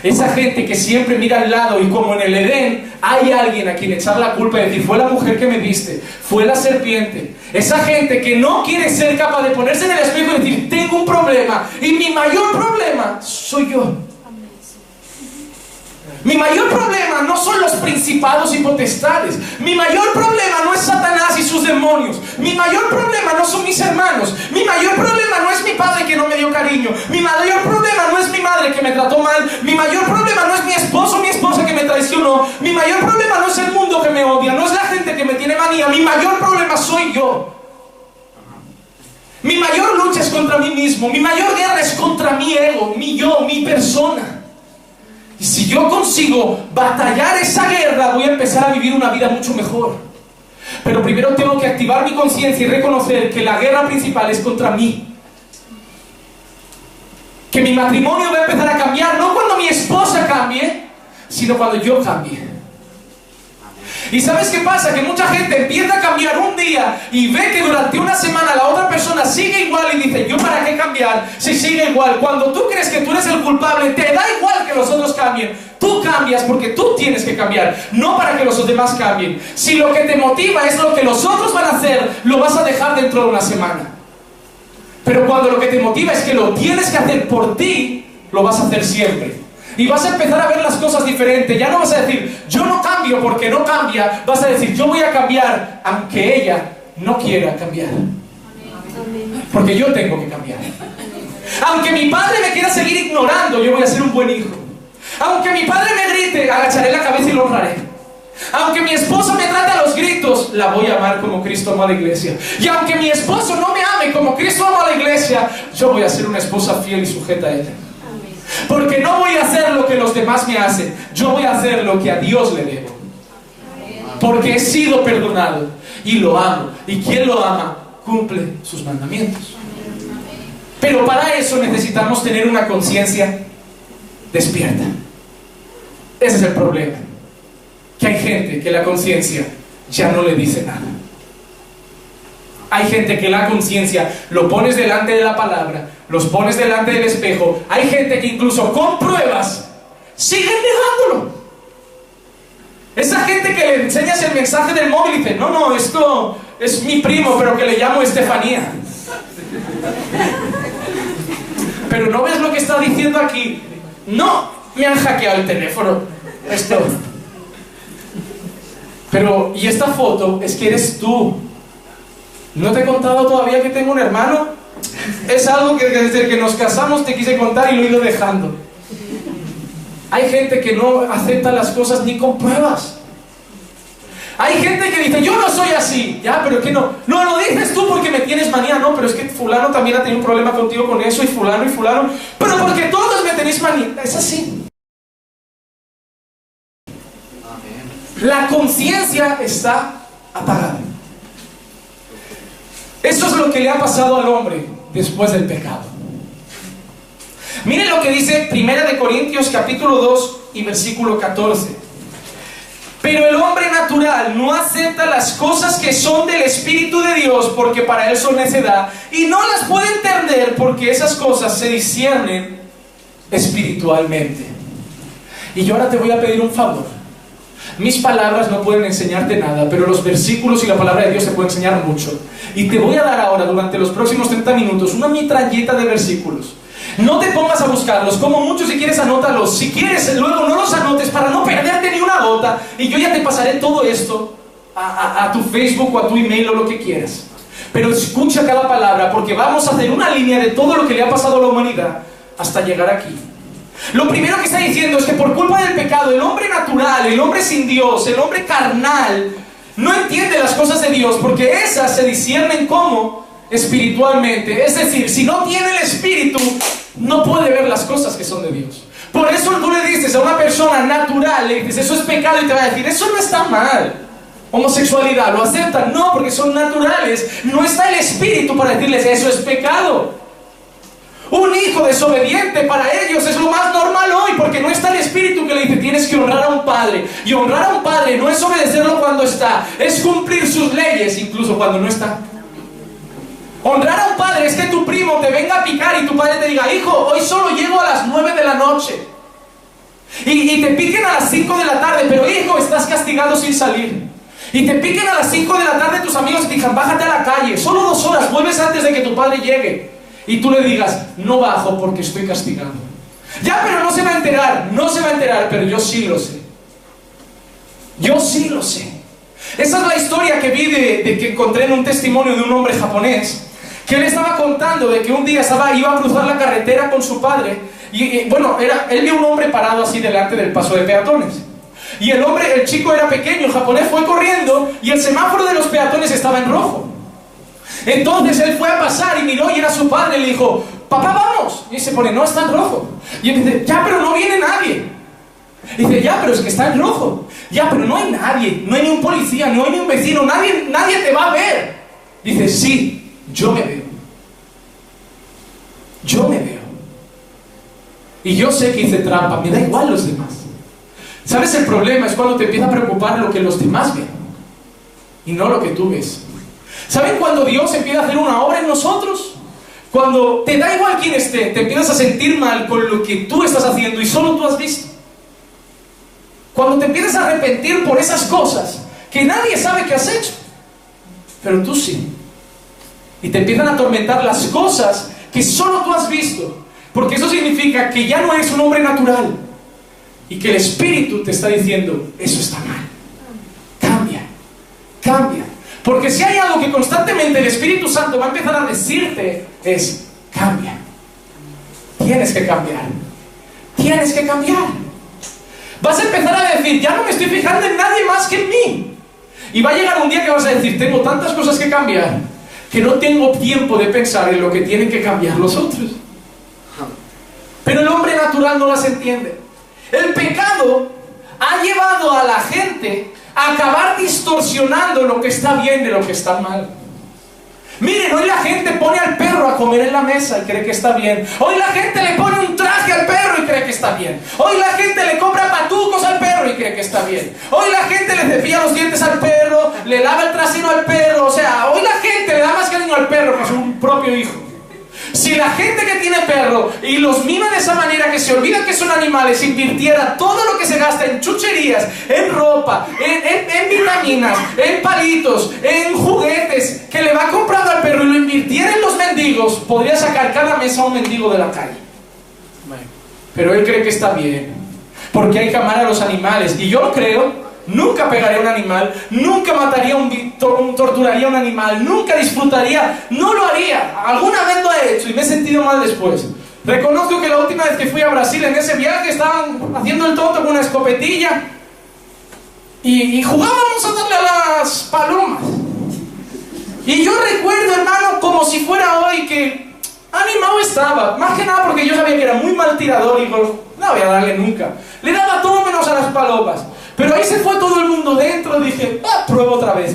Esa gente que siempre mira al lado y como en el Edén hay alguien a quien echar la culpa y decir, fue la mujer que me diste, fue la serpiente. Esa gente que no quiere ser capaz de ponerse en el espejo y decir, tengo un problema y mi mayor problema soy yo. Mi mayor problema no son los principados y potestades. Mi mayor problema no es Satanás y sus demonios. Mi mayor problema no son mis hermanos. Mi mayor problema no es mi padre que no me dio cariño. Mi mayor problema no es mi madre que me trató mal. Mi mayor problema no es mi esposo o mi esposa que me traicionó. Mi mayor problema no es el mundo que me odia. No es la gente que me tiene manía. Mi mayor problema soy yo. Mi mayor lucha es contra mí mismo. Mi mayor guerra es contra mi ego, mi yo, mi persona. Si yo consigo batallar esa guerra, voy a empezar a vivir una vida mucho mejor. Pero primero tengo que activar mi conciencia y reconocer que la guerra principal es contra mí. Que mi matrimonio va a empezar a cambiar, no cuando mi esposa cambie, sino cuando yo cambie. ¿Y sabes qué pasa? Que mucha gente empieza a cambiar un día y ve que durante una semana la otra persona sigue igual y dice, ¿yo para qué cambiar si sigue igual? Cuando tú crees que tú eres el culpable, te da igual que los otros cambien. Tú cambias porque tú tienes que cambiar, no para que los demás cambien. Si lo que te motiva es lo que los otros van a hacer, lo vas a dejar dentro de una semana. Pero cuando lo que te motiva es que lo tienes que hacer por ti, lo vas a hacer siempre. Y vas a empezar a ver las cosas diferentes. Ya no vas a decir, yo no cambio porque no cambia. Vas a decir, yo voy a cambiar aunque ella no quiera cambiar. Porque yo tengo que cambiar. Aunque mi padre me quiera seguir ignorando, yo voy a ser un buen hijo. Aunque mi padre me grite, agacharé la cabeza y lo honraré. Aunque mi esposo me trate a los gritos, la voy a amar como Cristo amó a la iglesia. Y aunque mi esposo no me ame como Cristo amó a la iglesia, yo voy a ser una esposa fiel y sujeta a ella. Porque no voy a hacer lo que los demás me hacen. Yo voy a hacer lo que a Dios le debo. Porque he sido perdonado y lo amo. Y quien lo ama cumple sus mandamientos. Pero para eso necesitamos tener una conciencia despierta. Ese es el problema. Que hay gente que la conciencia ya no le dice nada. Hay gente que la conciencia lo pones delante de la palabra, los pones delante del espejo. Hay gente que incluso con pruebas siguen negándolo. Esa gente que le enseñas el mensaje del móvil y dice, no, no, esto es mi primo, pero que le llamo Estefanía. Pero no ves lo que está diciendo aquí. No, me han hackeado el teléfono. Esto. Pero, y esta foto es que eres tú. ¿No te he contado todavía que tengo un hermano? Es algo que desde que nos casamos te quise contar y lo he ido dejando. Hay gente que no acepta las cosas ni con pruebas. Hay gente que dice, yo no soy así. Ya, pero es que no. No lo dices tú porque me tienes manía, no, pero es que fulano también ha tenido un problema contigo con eso y fulano y fulano. Pero porque todos me tenéis manía. Es así. La conciencia está apagada. Eso es lo que le ha pasado al hombre después del pecado. Miren lo que dice Primera de Corintios capítulo 2 y versículo 14. Pero el hombre natural no acepta las cosas que son del Espíritu de Dios porque para él son necedad y no las puede entender porque esas cosas se disciernen espiritualmente. Y yo ahora te voy a pedir un favor. Mis palabras no pueden enseñarte nada, pero los versículos y la palabra de Dios te pueden enseñar mucho. Y te voy a dar ahora, durante los próximos 30 minutos, una mitralleta de versículos. No te pongas a buscarlos, como mucho si quieres anótalos. Si quieres, luego no los anotes para no perderte ni una gota. Y yo ya te pasaré todo esto a, a tu Facebook o a tu email o lo que quieras. Pero escucha cada palabra porque vamos a hacer una línea de todo lo que le ha pasado a la humanidad hasta llegar aquí. Lo primero que está diciendo es que por culpa del pecado, el hombre natural, el hombre sin Dios, el hombre carnal, no entiende las cosas de Dios porque esas se disciernen como espiritualmente. Es decir, si no tiene el espíritu, no puede ver las cosas que son de Dios. Por eso tú le dices a una persona natural, le dices, eso es pecado y te va a decir, eso no está mal. Homosexualidad, ¿lo aceptan? No, porque son naturales. No está el espíritu para decirles, eso es pecado. Un hijo desobediente para ellos es lo más normal hoy, porque no está el espíritu que le dice tienes que honrar a un padre. Y honrar a un padre no es obedecerlo cuando está, es cumplir sus leyes incluso cuando no está. Honrar a un padre es que tu primo te venga a picar y tu padre te diga, hijo, hoy solo llego a las 9 de la noche. Y, te piquen a las 5 de la tarde, pero hijo, estás castigado sin salir. Y te piquen a las 5 de la tarde tus amigos y te digan, bájate a la calle, solo dos horas, vuelves antes de que tu padre llegue y tú le digas, no bajo porque estoy castigado. Ya, pero no se va a enterar, no se va a enterar, pero yo sí lo sé. Yo sí lo sé. Esa es la historia que vi de, que encontré en un testimonio de un hombre japonés, que él estaba contando de que un día estaba, iba a cruzar la carretera con su padre, y, bueno, era, él vio un hombre parado así delante del paso de peatones. Y el hombre, el chico era pequeño, el japonés fue corriendo y el semáforo de los peatones estaba en rojo. Entonces él fue a pasar y miró y era su padre y le dijo, papá, vamos. Y se pone, no, está en rojo. Y él dice, ya, pero no viene nadie. Y dice, ya, pero es que está en rojo. Ya, pero no hay nadie, no hay ni un policía, no hay ni un vecino, nadie, nadie te va a ver. Dice, sí, yo me veo. Yo me veo. Y yo sé que hice trampa, me da igual los demás. ¿Sabes? El problema es cuando te empieza a preocupar lo que los demás ven y no lo que tú ves. ¿Saben cuando Dios empieza a hacer una obra en nosotros? Cuando te da igual quién esté, te empiezas a sentir mal con lo que tú estás haciendo y solo tú has visto. Cuando te empiezas a arrepentir por esas cosas que nadie sabe que has hecho, pero tú sí. Y te empiezan a atormentar las cosas que solo tú has visto. Porque eso significa que ya no eres un hombre natural. Y que el Espíritu te está diciendo, eso está mal. Cambia, cambia. Porque si hay algo que constantemente el Espíritu Santo va a empezar a decirte es, cambia. Tienes que cambiar. Tienes que cambiar. Vas a empezar a decir, ya no me estoy fijando en nadie más que en mí. Y va a llegar un día que vas a decir, tengo tantas cosas que cambiar que no tengo tiempo de pensar en lo que tienen que cambiar los otros. Pero el hombre natural no las entiende. El pecado ha llevado a la gente acabar distorsionando lo que está bien de lo que está mal. Miren, hoy la gente pone al perro a comer en la mesa y cree que está bien. Hoy la gente le pone un traje al perro y cree que está bien. Hoy la gente le compra patucos al perro y cree que está bien. Hoy la gente le cepilla los dientes al perro, le lava el trasero al perro. O sea, hoy la gente le da más cariño al perro que a su propio hijo. Si la gente que tiene perro y los mima de esa manera que se olvida que son animales, invirtiera todo lo que se gasta en chucherías, en ropa, en, vitaminas, en palitos, en juguetes, que le va comprando al perro y lo invirtiera en los mendigos, podría sacar cada mes a un mendigo de la calle. Pero él cree que está bien, porque hay que amar a los animales. Y yo lo creo, Nunca pegaría a un animal, nunca mataría un, torturaría a un animal, nunca disfrutaría, no lo haría. Alguna vez lo he hecho y me he sentido mal después. Reconozco que la última vez que fui a Brasil en ese viaje estaban haciendo el tonto con una escopetilla y, jugábamos a darle a las palomas. Y yo recuerdo, hermano, como si fuera hoy que animado estaba. Más que nada porque yo sabía que era muy mal tirador y no voy a darle nunca. Le daba todo menos a las palomas. Pero ahí se fue todo el mundo dentro, dije, ah, pruebo otra vez.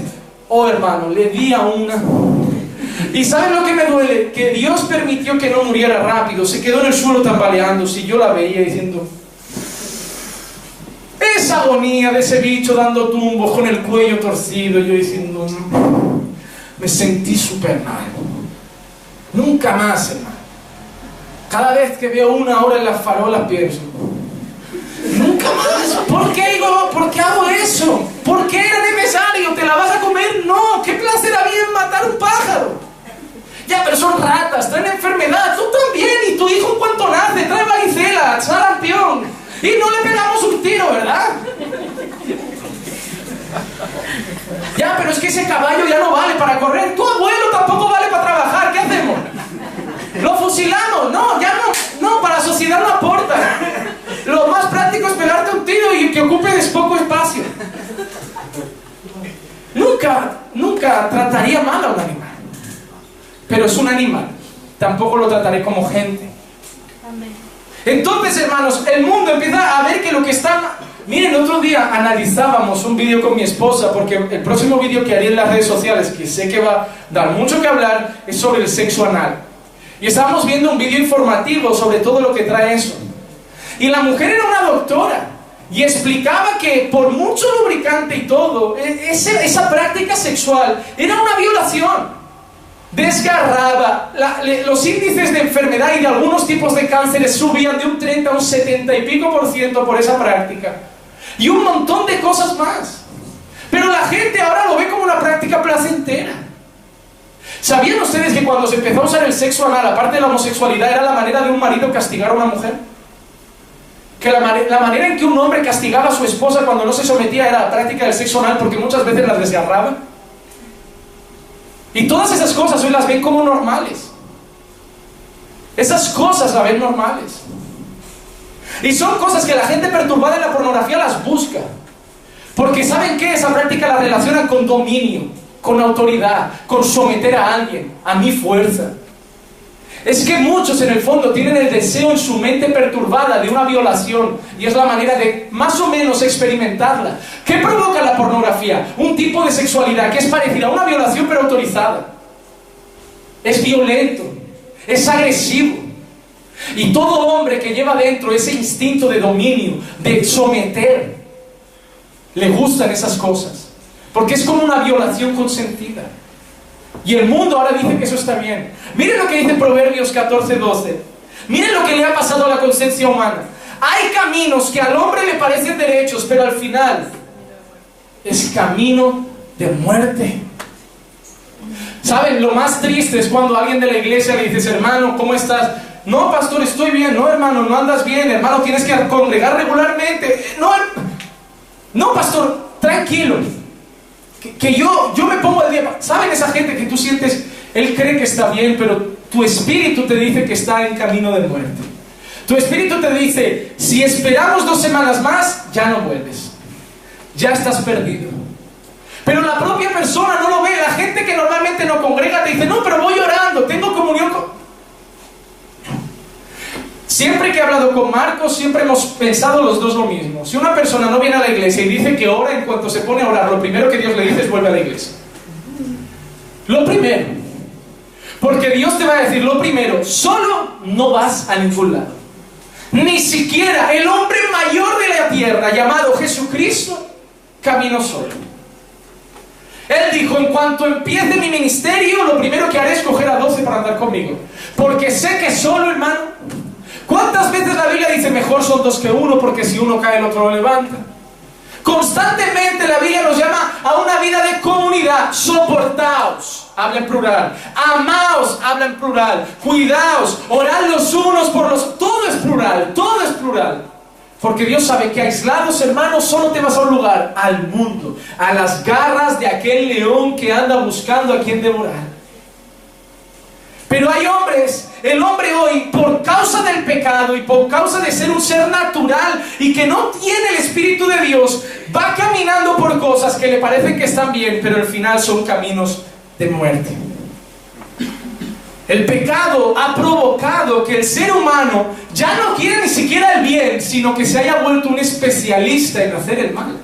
Oh hermano, le di a una. Y ¿saben lo que me duele? Que Dios permitió que no muriera rápido, se quedó en el suelo tambaleando, si yo la veía diciendo, esa agonía de ese bicho dando tumbos con el cuello torcido, yo diciendo, me sentí súper mal. Nunca más, hermano. Cada vez que veo una hora en las farolas pienso, nunca más, ¿Por qué, ¿Por qué hago eso? ¿Por qué era necesario? ¿Te la vas a comer? No, ¿qué placer había en matar un pájaro? Ya, pero son ratas, traen enfermedad, tú también, y tu hijo en cuanto nace, trae varicela, sarampión, y no le pegamos un tiro, ¿verdad? Ya, pero es que ese caballo ya no vale para correr, tu abuelo tampoco vale para trabajar, ¿qué hacemos? Lo fusilamos, no, ya no, no, para la sociedad. Lo más práctico es pegarte un tiro y que ocupes poco espacio. Nunca, nunca trataría mal a un animal. Pero es un animal. Tampoco lo trataré como gente. Entonces, hermanos, el mundo empieza a ver que lo que está... Miren, otro día analizábamos un vídeo con mi esposa, porque el próximo vídeo que haré en las redes sociales, que sé que va a dar mucho que hablar, es sobre el sexo anal. Y estábamos viendo un vídeo informativo sobre todo lo que trae eso. Y la mujer era una doctora y explicaba que por mucho lubricante y todo, e, esa práctica sexual era una violación. Desgarraba, los índices de enfermedad y de algunos tipos de cánceres subían de un 30 a un 70 y pico por ciento por esa práctica. Y un montón de cosas más. Pero la gente ahora lo ve como una práctica placentera. ¿Sabían ustedes que cuando se empezó a usar el sexo anal, aparte de la homosexualidad, era la manera de un marido castigar a una mujer? Que la, manera en que un hombre castigaba a su esposa cuando no se sometía era la práctica del sexo anal porque muchas veces las desgarraba. Y todas esas cosas hoy las ven como normales. Esas cosas las ven normales. Y son cosas que la gente perturbada en la pornografía las busca. Porque ¿saben qué? Esa práctica la relacionan con dominio con autoridad, con someter a alguien, a mi fuerza. Es que muchos en el fondo tienen el deseo en su mente perturbada de una violación y es la manera de más o menos experimentarla. ¿Qué provoca la pornografía? Un tipo de sexualidad que es parecida a una violación pero autorizada. Es violento, es agresivo. Y todo hombre que lleva dentro ese instinto de dominio, de someter, le gustan esas cosas. Porque es como una violación consentida. Y el mundo ahora dice que eso está bien. Miren lo que dice Proverbios 14, 12. Miren lo que le ha pasado a la conciencia humana. Hay caminos que al hombre le parecen derechos, pero al final es camino de muerte. ¿Saben? Lo más triste es cuando alguien de la iglesia le dices, hermano, ¿cómo estás? No, pastor, estoy bien. No, hermano, no andas bien. Hermano, tienes que congregar regularmente. No, no, pastor, tranquilo que, yo, yo me pongo al día. ¿Saben esa gente que tú sientes, él cree que está bien, pero tu espíritu te dice que está en camino de muerte? Tu espíritu te dice, si esperamos dos semanas más, ya no vuelves. Ya estás perdido. Pero la propia persona no lo ve. La gente que normalmente no congrega te dice, no, pero voy orando, tengo comunión con... Siempre que he hablado con Marcos, siempre hemos pensado los dos lo mismo. Si una persona no viene a la iglesia y dice que ora, en cuanto se pone a orar, lo primero que Dios le dice es vuelve a la iglesia. Lo primero. Porque Dios te va a decir lo primero, solo no vas a ningún. Ni siquiera el hombre mayor de la tierra, llamado Jesucristo, caminó solo. Él dijo, en cuanto empiece mi ministerio, lo primero que haré es coger a 12 para andar conmigo. Porque sé que solo, hermano, ¿Cuántas veces la Biblia dice mejor son dos que uno porque si uno cae el otro lo levanta? Constantemente la Biblia nos llama a una vida de comunidad. Soportaos, habla en plural. Amaos, habla en plural. Cuidaos, orad los unos por los... Todo es plural, todo es plural. Porque Dios sabe que aislados, hermanos, solo te vas a un lugar, al mundo, a las garras de aquel león que anda buscando a quien devorar. Pero hay hombres, el hombre hoy, por causa del pecado y por causa de ser un ser natural y que no tiene el Espíritu de Dios, va caminando por cosas que le parecen que están bien, pero al final son caminos de muerte. El pecado ha provocado que el ser humano ya no quiere ni siquiera el bien, sino que se haya vuelto un especialista en hacer el mal.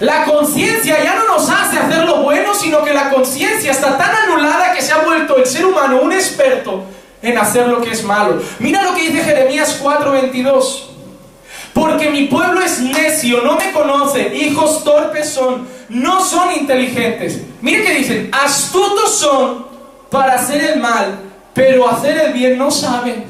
La conciencia ya no nos hace hacer lo bueno, sino que la conciencia está tan anulada que se ha vuelto el ser humano un experto en hacer lo que es malo. Mira lo que dice Jeremías 4:22. Porque mi pueblo es necio, no me conoce, hijos torpes son, no son inteligentes. Mire que dicen, astutos son para hacer el mal, pero hacer el bien no saben.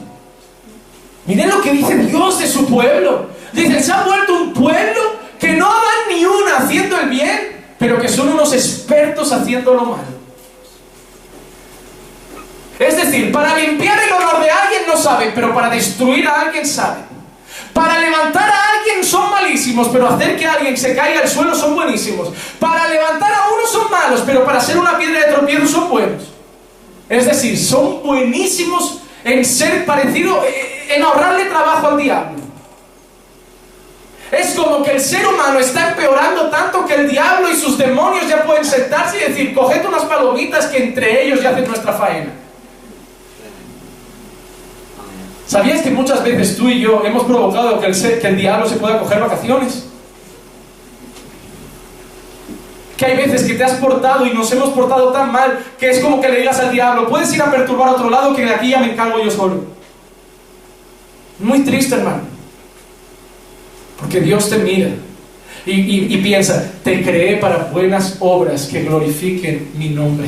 Miren lo que dice Dios de su pueblo. Dice, se ha vuelto un pueblo que no dan ni una haciendo el bien, pero que son unos expertos haciendo lo malo. Es decir, para limpiar el honor de alguien no saben, pero para destruir a alguien saben. Para levantar a alguien son malísimos, pero hacer que alguien se caiga al suelo son buenísimos. Para levantar a uno son malos, pero para ser una piedra de tropiezo son buenos. Es decir, son buenísimos en ser parecido, eh, en ahorrarle trabajo al diablo. Es como que el ser humano está empeorando tanto que el diablo y sus demonios ya pueden sentarse y decir, coged unas palomitas que entre ellos ya hacen nuestra faena. ¿Sabías que muchas veces tú y yo hemos provocado que el, diablo se pueda coger vacaciones? Que hay veces que te has portado y nos hemos portado tan mal que es como que le digas al diablo, puedes ir a perturbar a otro lado que de aquí ya me encargo yo solo. Muy triste, hermano. Porque Dios te mira y, piensa, te creé para buenas obras que glorifiquen mi nombre.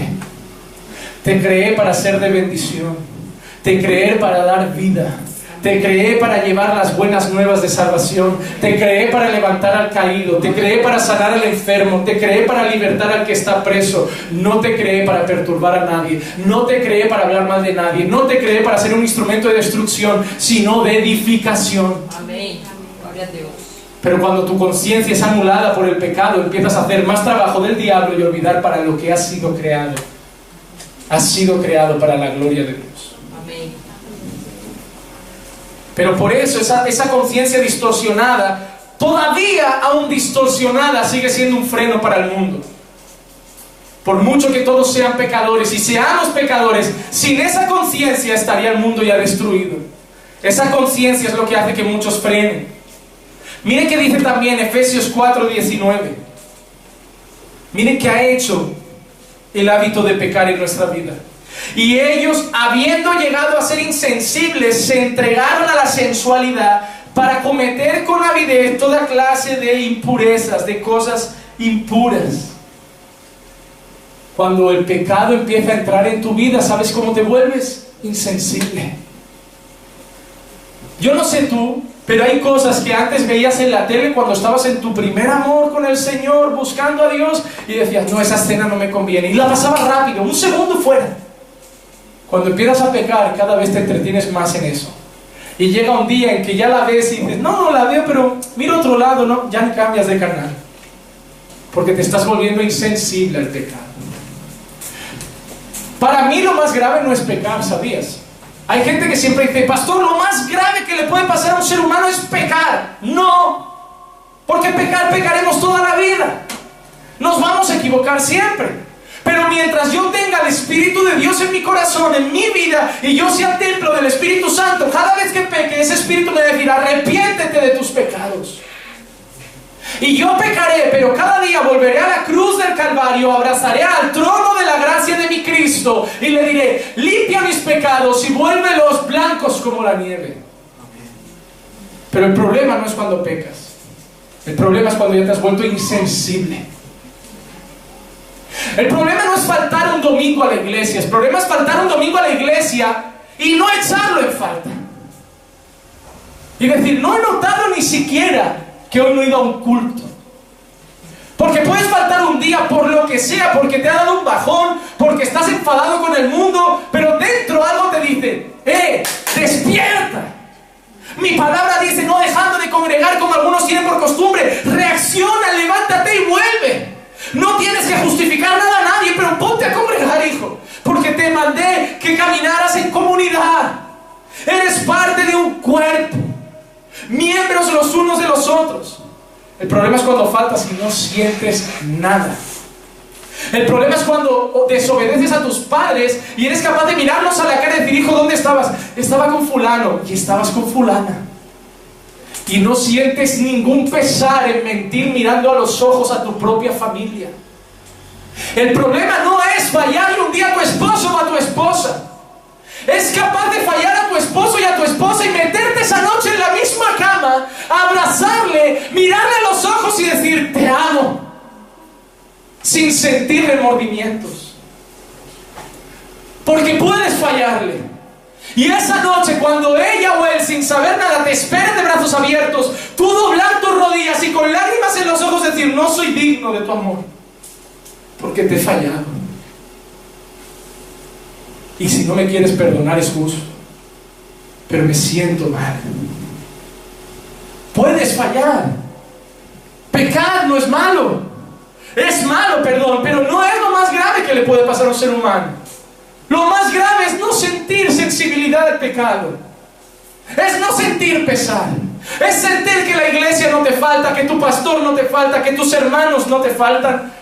Te creé para ser de bendición. Te creé para dar vida. Te creé para llevar las buenas nuevas de salvación. Te creé para levantar al caído. Te creé para sanar al enfermo. Te creé para libertar al que está preso. No te creé para perturbar a nadie. No te creé para hablar mal de nadie. No te creé para ser un instrumento de destrucción, sino de edificación. Amén. Gloria a Dios. Pero cuando tu conciencia es anulada por el pecado, empiezas a hacer más trabajo del diablo y olvidar para lo que has sido creado. Has sido creado para la gloria de Dios. Pero por eso esa, esa conciencia distorsionada, todavía aún distorsionada, sigue siendo un freno para el mundo. Por mucho que todos sean pecadores y seamos pecadores, sin esa conciencia estaría el mundo ya destruido. Esa conciencia es lo que hace que muchos frenen. Mire que dice también Efesios 4:19. Mire que ha hecho el hábito de pecar en nuestra vida. Y ellos, habiendo llegado a ser insensibles, se entregaron a la sensualidad para cometer con avidez toda clase de impurezas, de cosas impuras. Cuando el pecado empieza a entrar en tu vida, ¿sabes cómo te vuelves? Insensible. Yo no sé tú, pero hay cosas que antes veías en la tele cuando estabas en tu primer amor con el Señor, buscando a Dios, y decías, no, esa escena no me conviene. Y la pasabas rápido, un segundo fuera. Cuando empiezas a pecar, cada vez te entretienes más en eso. Y llega un día en que ya la ves y dices, no, no la veo, pero mira otro lado, no, ya cambias de canal. Porque te estás volviendo insensible al pecado. Para mí lo más grave no es pecar, ¿sabías? Hay gente que siempre dice, pastor, lo más grave que le puede pasar a un ser humano es pecar. No, porque pecar, pecaremos toda la vida. Nos vamos a equivocar siempre. Pero mientras yo tenga el Espíritu de Dios en mi corazón, en mi vida, y yo sea templo del Espíritu Santo, cada vez que peque, ese Espíritu me decirá, arrepiéntete de tus pecados. Y yo pecaré, pero cada día volveré a la cruz del Calvario, abrazaré al trono de la gracia de mi Cristo y le diré, limpia mis pecados y vuélvelos blancos como la nieve. Pero el problema no es cuando pecas. El problema es cuando ya te has vuelto insensible. El problema no es faltar un domingo a la iglesia, el problema es faltar un domingo a la iglesia y no echarlo en falta. Y decir, no he notado ni siquiera que hoy no ido a un culto. Porque puedes faltar un día por lo que sea, porque te ha dado un bajón, porque estás enfadado con el mundo, pero dentro algo te dice, ¡eh! ¡Despierta! Mi palabra dice, no dejando de congregar como algunos tienen por costumbre, reacciona, levántate y vuelve. No tienes que justificar nada a nadie, pero ponte a congregar, hijo. Porque te mandé que caminaras en comunidad. Eres parte de un cuerpo. Miembros los unos de los otros. El problema es cuando faltas y no sientes nada. El problema es cuando desobedeces a tus padres y eres capaz de mirarlos a la cara y decir, hijo, ¿dónde estabas? Estaba con fulano y estabas con fulana y no sientes ningún pesar en mentir mirando a los ojos a tu propia familia. El problema no es fallarle un día a tu esposo o a tu esposa. Es capaz de fallar a tu esposo y a tu esposa y meterte esa noche en la misma cama, abrazarle, mirarle a los ojos y decir, te amo, sin sentir remordimientos. Porque puedes fallarle. Y esa noche, cuando ella o él, sin saber nada, te espera de brazos abiertos, tú doblar tus rodillas y con lágrimas en los ojos decir, no soy digno de tu amor, porque te he fallado. Y si no me quieres perdonar es justo, pero me siento mal. Puedes fallar. Pecar no es malo. Es malo, perdón, pero no es lo más grave que le puede pasar a un ser humano. Lo más grave es no sentir sensibilidad al pecado. Es no sentir pesar. Es sentir que la iglesia no te falta, que tu pastor no te falta, que tus hermanos no te faltan.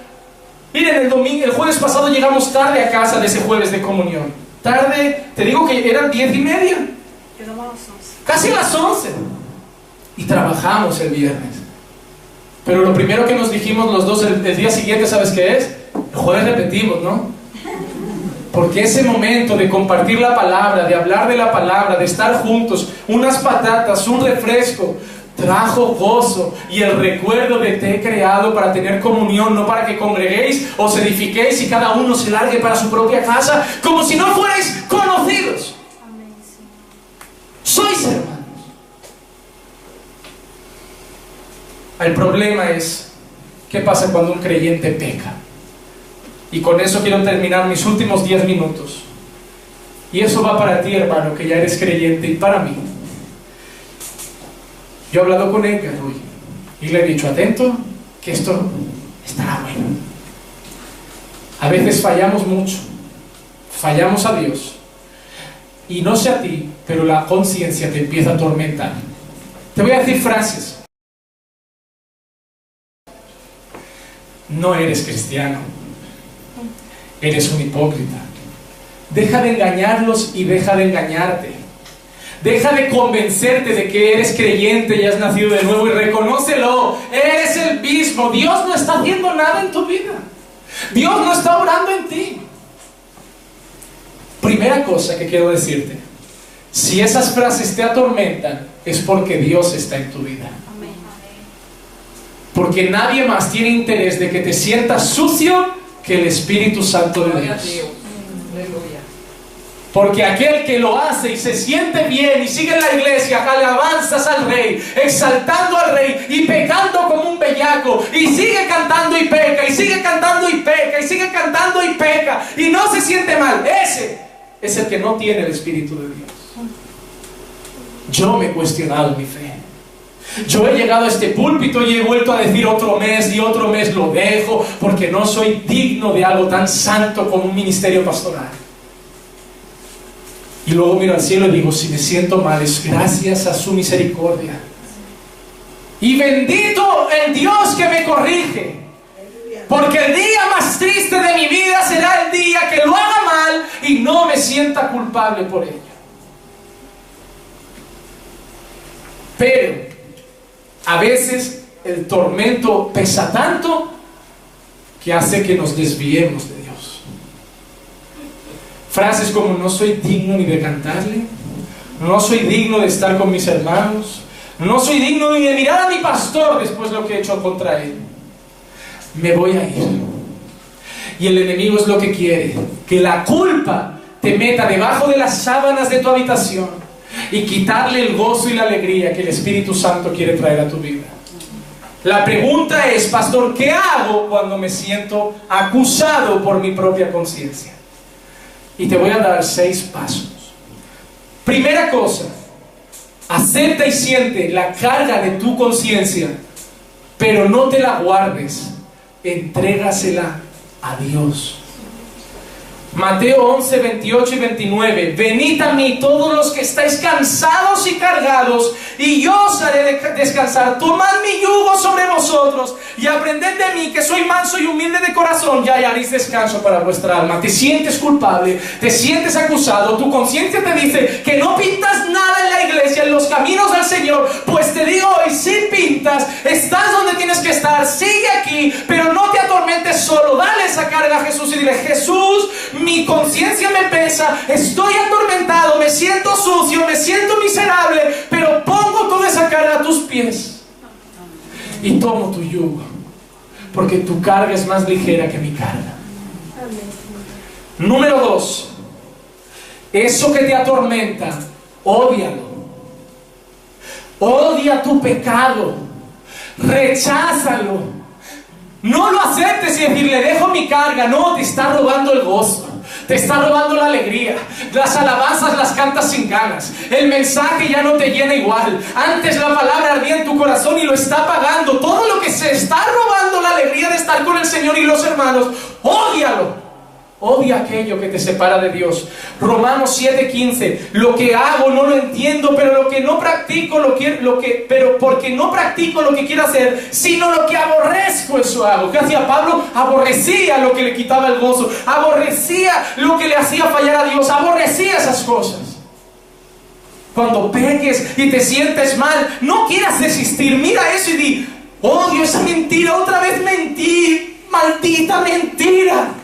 Miren, el domingo, el jueves pasado llegamos tarde a casa de ese jueves de comunión. Tarde, te digo que eran diez y media. Casi a las once. Y trabajamos el viernes. Pero lo primero que nos dijimos los dos el, el día siguiente, ¿sabes qué es? El jueves repetimos, ¿no? Porque ese momento de compartir la palabra, de hablar de la palabra, de estar juntos, unas patatas, un refresco, trajo gozo y el recuerdo de te he creado para tener comunión, no para que congreguéis, os edifiquéis y cada uno se largue para su propia casa, como si no fuerais conocidos. Sois hermanos. El problema es, ¿qué pasa cuando un creyente peca? Y con eso quiero terminar mis últimos 10 minutos. Y eso va para ti, hermano, que ya eres creyente, y para mí. Yo he hablado con Edgar hoy y le he dicho, atento, que esto estará bueno. A veces fallamos mucho, fallamos a Dios. Y no sé a ti, pero la conciencia te empieza a atormentar. Te voy a decir frases. No eres cristiano eres un hipócrita. Deja de engañarlos y deja de engañarte. Deja de convencerte de que eres creyente y has nacido de nuevo y reconócelo. Eres el mismo. Dios no está haciendo nada en tu vida. Dios no está orando en ti. Primera cosa que quiero decirte. Si esas frases te atormentan, es porque Dios está en tu vida. Porque nadie más tiene interés de que te sientas sucio que el Espíritu Santo de Dios. Porque aquel que lo hace y se siente bien y sigue en la iglesia, alabanzas al rey, exaltando al rey y pecando como un bellaco, y sigue cantando y peca, y sigue cantando y peca, y sigue cantando y peca, y no se siente mal, ese es el que no tiene el Espíritu de Dios. Yo me he cuestionado mi fe. Yo he llegado a este púlpito y he vuelto a decir otro mes y otro mes lo dejo porque no soy digno de algo tan santo como un ministerio pastoral. Y luego miro al cielo y digo, si me siento mal es gracias a su misericordia. Y bendito el Dios que me corrige. Porque el día más triste de mi vida será el día que lo haga mal y no me sienta culpable por ello. Pero a veces el tormento pesa tanto que hace que nos desviemos de. Frases como no soy digno ni de cantarle, no soy digno de estar con mis hermanos, no soy digno ni de mirar a mi pastor después de lo que he hecho contra él. Me voy a ir. Y el enemigo es lo que quiere, que la culpa te meta debajo de las sábanas de tu habitación y quitarle el gozo y la alegría que el Espíritu Santo quiere traer a tu vida. La pregunta es, pastor, ¿qué hago cuando me siento acusado por mi propia conciencia? Y te voy a dar seis pasos. Primera cosa, acepta y siente la carga de tu conciencia, pero no te la guardes, entrégasela a Dios. Mateo 11, 28 y 29. Venid a mí todos los que estáis cansados y cargados, y yo os haré descansar. Tomad mi yugo sobre vosotros y aprended de mí, que soy manso y humilde de corazón, y haréis descanso para vuestra alma. Te sientes culpable, te sientes acusado, tu conciencia te dice que no pintas nada en la iglesia, en los caminos del Señor. Pues te digo hoy, si pintas, estás donde tienes que estar, sigue aquí, pero no te atormentes solo. Dale esa carga a Jesús y dile, Jesús, mi conciencia me pesa, estoy atormentado, me siento sucio, me siento miserable, pero pongo toda esa carga a tus pies y tomo tu yugo, porque tu carga es más ligera que mi carga. Número dos, eso que te atormenta, ódialo. Odia tu pecado, recházalo. No lo aceptes y decirle, dejo mi carga. No, te está robando el gozo. Te está robando la alegría. Las alabanzas las cantas sin ganas. El mensaje ya no te llena igual. Antes la palabra ardía en tu corazón y lo está pagando. Todo lo que se está robando la alegría de estar con el Señor y los hermanos, ódialo. Odia aquello que te separa de Dios. Romanos 7:15. Lo que hago no lo entiendo, pero lo que no practico lo que, pero porque no practico lo que quiero hacer, sino lo que aborrezco eso hago. ¿Qué hacía Pablo? Aborrecía lo que le quitaba el gozo, aborrecía lo que le hacía fallar a Dios, aborrecía esas cosas. Cuando peques y te sientes mal, no quieras desistir. Mira eso y di, odio esa mentira, otra vez mentí, maldita mentira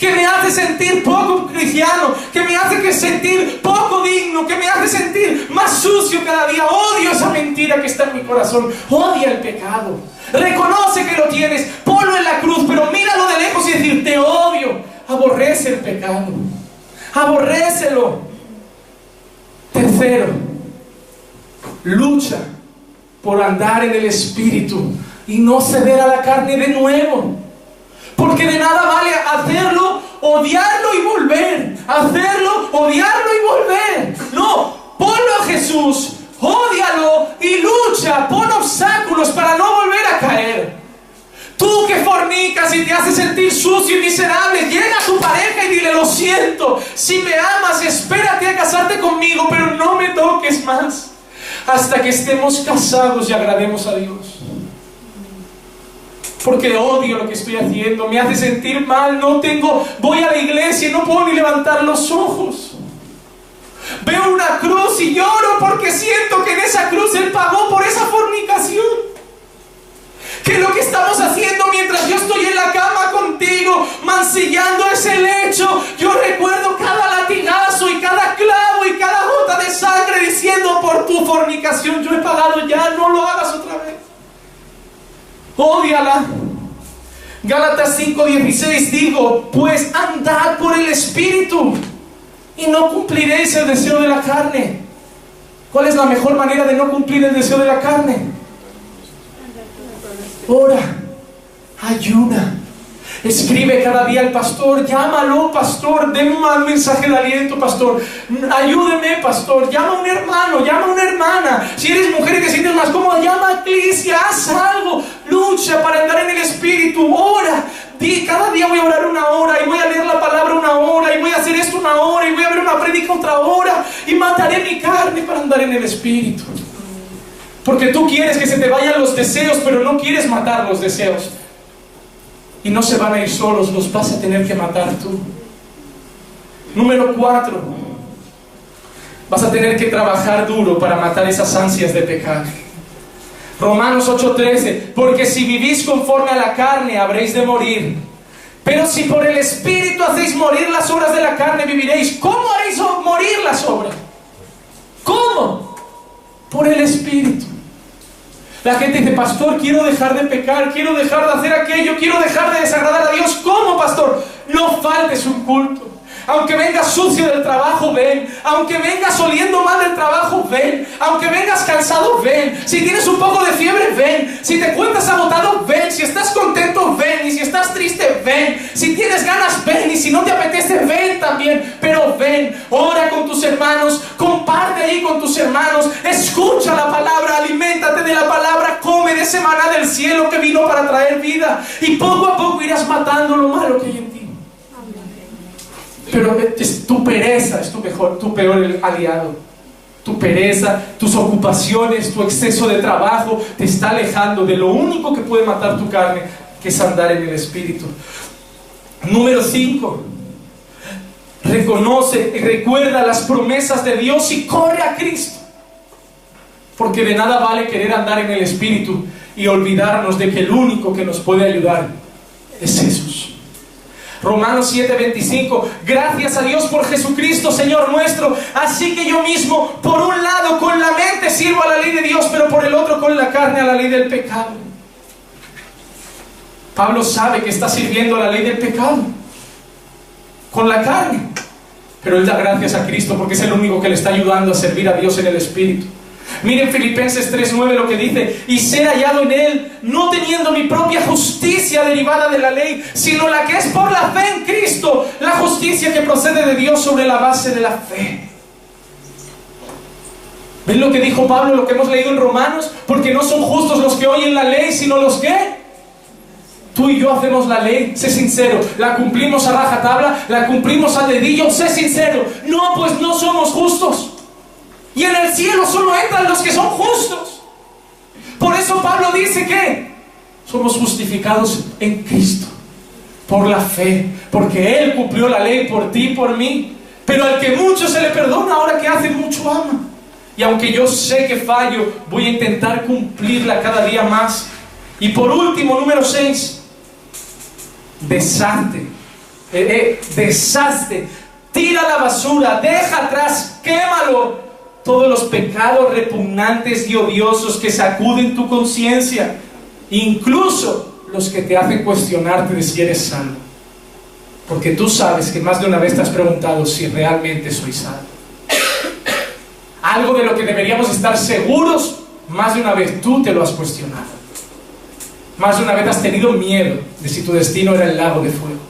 que me hace sentir poco cristiano, que me hace sentir poco digno, que me hace sentir más sucio cada día. Odio esa mentira que está en mi corazón. Odia el pecado. Reconoce que lo tienes, ponlo en la cruz, pero míralo de lejos y decir, te odio. Aborrece el pecado. Aborrécelo. Tercero, lucha por andar en el Espíritu y no ceder a la carne de nuevo. Porque de nada vale hacerlo, odiarlo y volver. Hacerlo, odiarlo y volver. No, ponlo a Jesús, odialo y lucha. Pon obstáculos para no volver a caer. Tú que fornicas y te haces sentir sucio y miserable, llega a tu pareja y dile, lo siento, si me amas, espérate a casarte conmigo, pero no me toques más hasta que estemos casados y agrademos a Dios porque odio lo que estoy haciendo, me hace sentir mal, no tengo, voy a la iglesia y no puedo ni levantar los ojos. Veo una cruz y lloro porque siento que en esa cruz Él pagó por esa fornicación. Que lo que estamos haciendo mientras yo estoy en la cama contigo, mancillando ese lecho, yo recuerdo cada latigazo y cada clavo y cada gota de sangre diciendo por tu fornicación yo he pagado ya, no lo hagas otra vez. Ódiala. Gálatas 5:16 digo, pues andad por el Espíritu y no cumpliréis el deseo de la carne. ¿Cuál es la mejor manera de no cumplir el deseo de la carne? Ora, ayuna, Escribe cada día al pastor, llámalo, pastor, denme un mensaje de aliento, pastor. Ayúdeme, pastor, llama a un hermano, llama a una hermana. Si eres mujer y te sientes más cómoda, llama a iglesia, haz algo, lucha para andar en el espíritu, ora. Di, cada día voy a orar una hora y voy a leer la palabra una hora y voy a hacer esto una hora y voy a ver una prédica otra hora y mataré mi carne para andar en el espíritu. Porque tú quieres que se te vayan los deseos, pero no quieres matar los deseos. Y no se van a ir solos, los vas a tener que matar tú. Número cuatro, vas a tener que trabajar duro para matar esas ansias de pecar. Romanos 8:13, porque si vivís conforme a la carne habréis de morir. Pero si por el Espíritu hacéis morir las obras de la carne, viviréis. ¿Cómo haréis morir las obras? ¿Cómo? Por el Espíritu. La gente dice, pastor, quiero dejar de pecar, quiero dejar de hacer aquello, quiero dejar de desagradar a Dios. ¿Cómo, pastor? No faltes un culto. Aunque vengas sucio del trabajo, ven. Aunque vengas oliendo mal del trabajo, ven. Aunque vengas cansado, ven. Si tienes un poco de fiebre, ven. Si te cuentas agotado, ven. Si estás contento, ven. Y si estás triste, ven. Si tienes ganas, ven. Y si no te apetece, ven también. Pero ven, ora con tus hermanos, comparte ahí con tus hermanos. Escucha la palabra, aliméntate de la palabra, come de ese maná del cielo que vino para traer vida. Y poco a poco irás matando lo malo que hay en ti. Pero es tu pereza es tu, mejor, tu peor aliado. Tu pereza, tus ocupaciones, tu exceso de trabajo te está alejando de lo único que puede matar tu carne, que es andar en el Espíritu. Número 5. Reconoce y recuerda las promesas de Dios y corre a Cristo. Porque de nada vale querer andar en el Espíritu y olvidarnos de que el único que nos puede ayudar es Jesús. Romanos 7:25, gracias a Dios por Jesucristo, Señor nuestro. Así que yo mismo, por un lado, con la mente sirvo a la ley de Dios, pero por el otro, con la carne, a la ley del pecado. Pablo sabe que está sirviendo a la ley del pecado, con la carne. Pero él da gracias a Cristo porque es el único que le está ayudando a servir a Dios en el Espíritu. Miren Filipenses 3:9 lo que dice, y ser hallado en Él, no teniendo mi propia justicia derivada de la ley, sino la que es por la fe en Cristo, la justicia que procede de Dios sobre la base de la fe. ¿Ven lo que dijo Pablo, lo que hemos leído en Romanos? Porque no son justos los que oyen la ley, sino los que Tú y yo hacemos la ley, sé sincero, la cumplimos a rajatabla, la cumplimos a dedillo, sé sincero. No, pues no somos justos. Y en el cielo solo entran los que son justos. Por eso Pablo dice que somos justificados en Cristo, por la fe, porque Él cumplió la ley por ti y por mí. Pero al que mucho se le perdona, ahora que hace mucho ama. Y aunque yo sé que fallo, voy a intentar cumplirla cada día más. Y por último, número 6, deshazte, eh, eh, deshazte, tira la basura, deja atrás, quémalo todos los pecados repugnantes y odiosos que sacuden tu conciencia, incluso los que te hacen cuestionarte de si eres salvo. Porque tú sabes que más de una vez te has preguntado si realmente soy salvo. Algo de lo que deberíamos estar seguros, más de una vez tú te lo has cuestionado. Más de una vez has tenido miedo de si tu destino era el lago de fuego.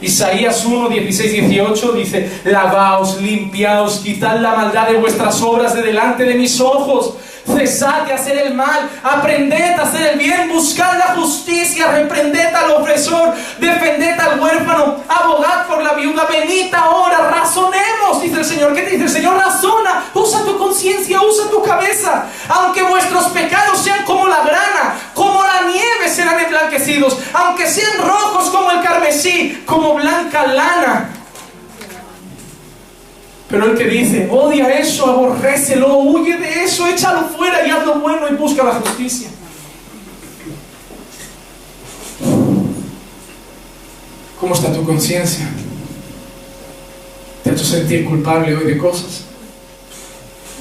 Isaías 1, 16, 18 dice, lavaos, limpiaos, quitad la maldad de vuestras obras de delante de mis ojos cesad de hacer el mal, aprended a hacer el bien, buscad la justicia, reprended al opresor, defended al huérfano, abogad por la viuda, venid ahora, razonemos, dice el Señor. ¿Qué te dice el Señor? Razona, usa tu conciencia, usa tu cabeza. Aunque vuestros pecados sean como la grana, como serán emblanquecidos, aunque sean rojos como el carmesí, como blanca lana pero el que dice, odia eso, aborrécelo, huye de eso, échalo fuera y haz lo bueno y busca la justicia. ¿Cómo está tu conciencia? ¿Te ha hecho sentir culpable hoy de cosas?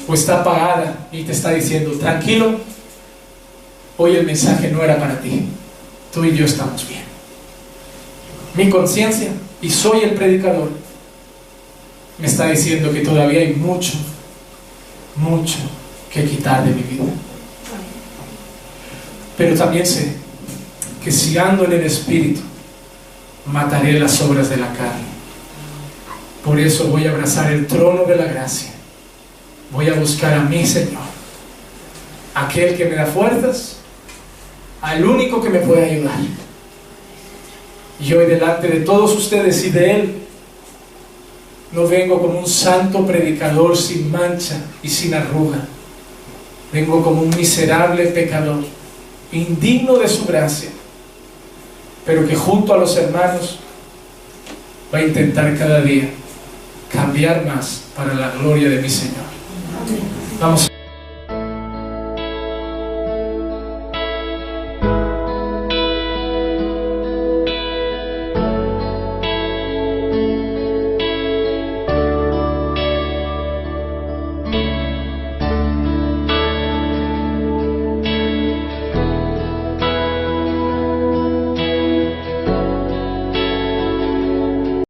¿O está apagada y te está diciendo, tranquilo, hoy el mensaje no era para ti, tú y yo estamos bien? Mi conciencia, y soy el predicador, me está diciendo que todavía hay mucho, mucho que quitar de mi vida. Pero también sé que si ando en el Espíritu, mataré las obras de la carne. Por eso voy a abrazar el trono de la gracia. Voy a buscar a mi Señor, aquel que me da fuerzas, al único que me puede ayudar. Y hoy delante de todos ustedes y de Él, no vengo como un santo predicador sin mancha y sin arruga. Vengo como un miserable pecador, indigno de su gracia, pero que junto a los hermanos va a intentar cada día cambiar más para la gloria de mi Señor. Vamos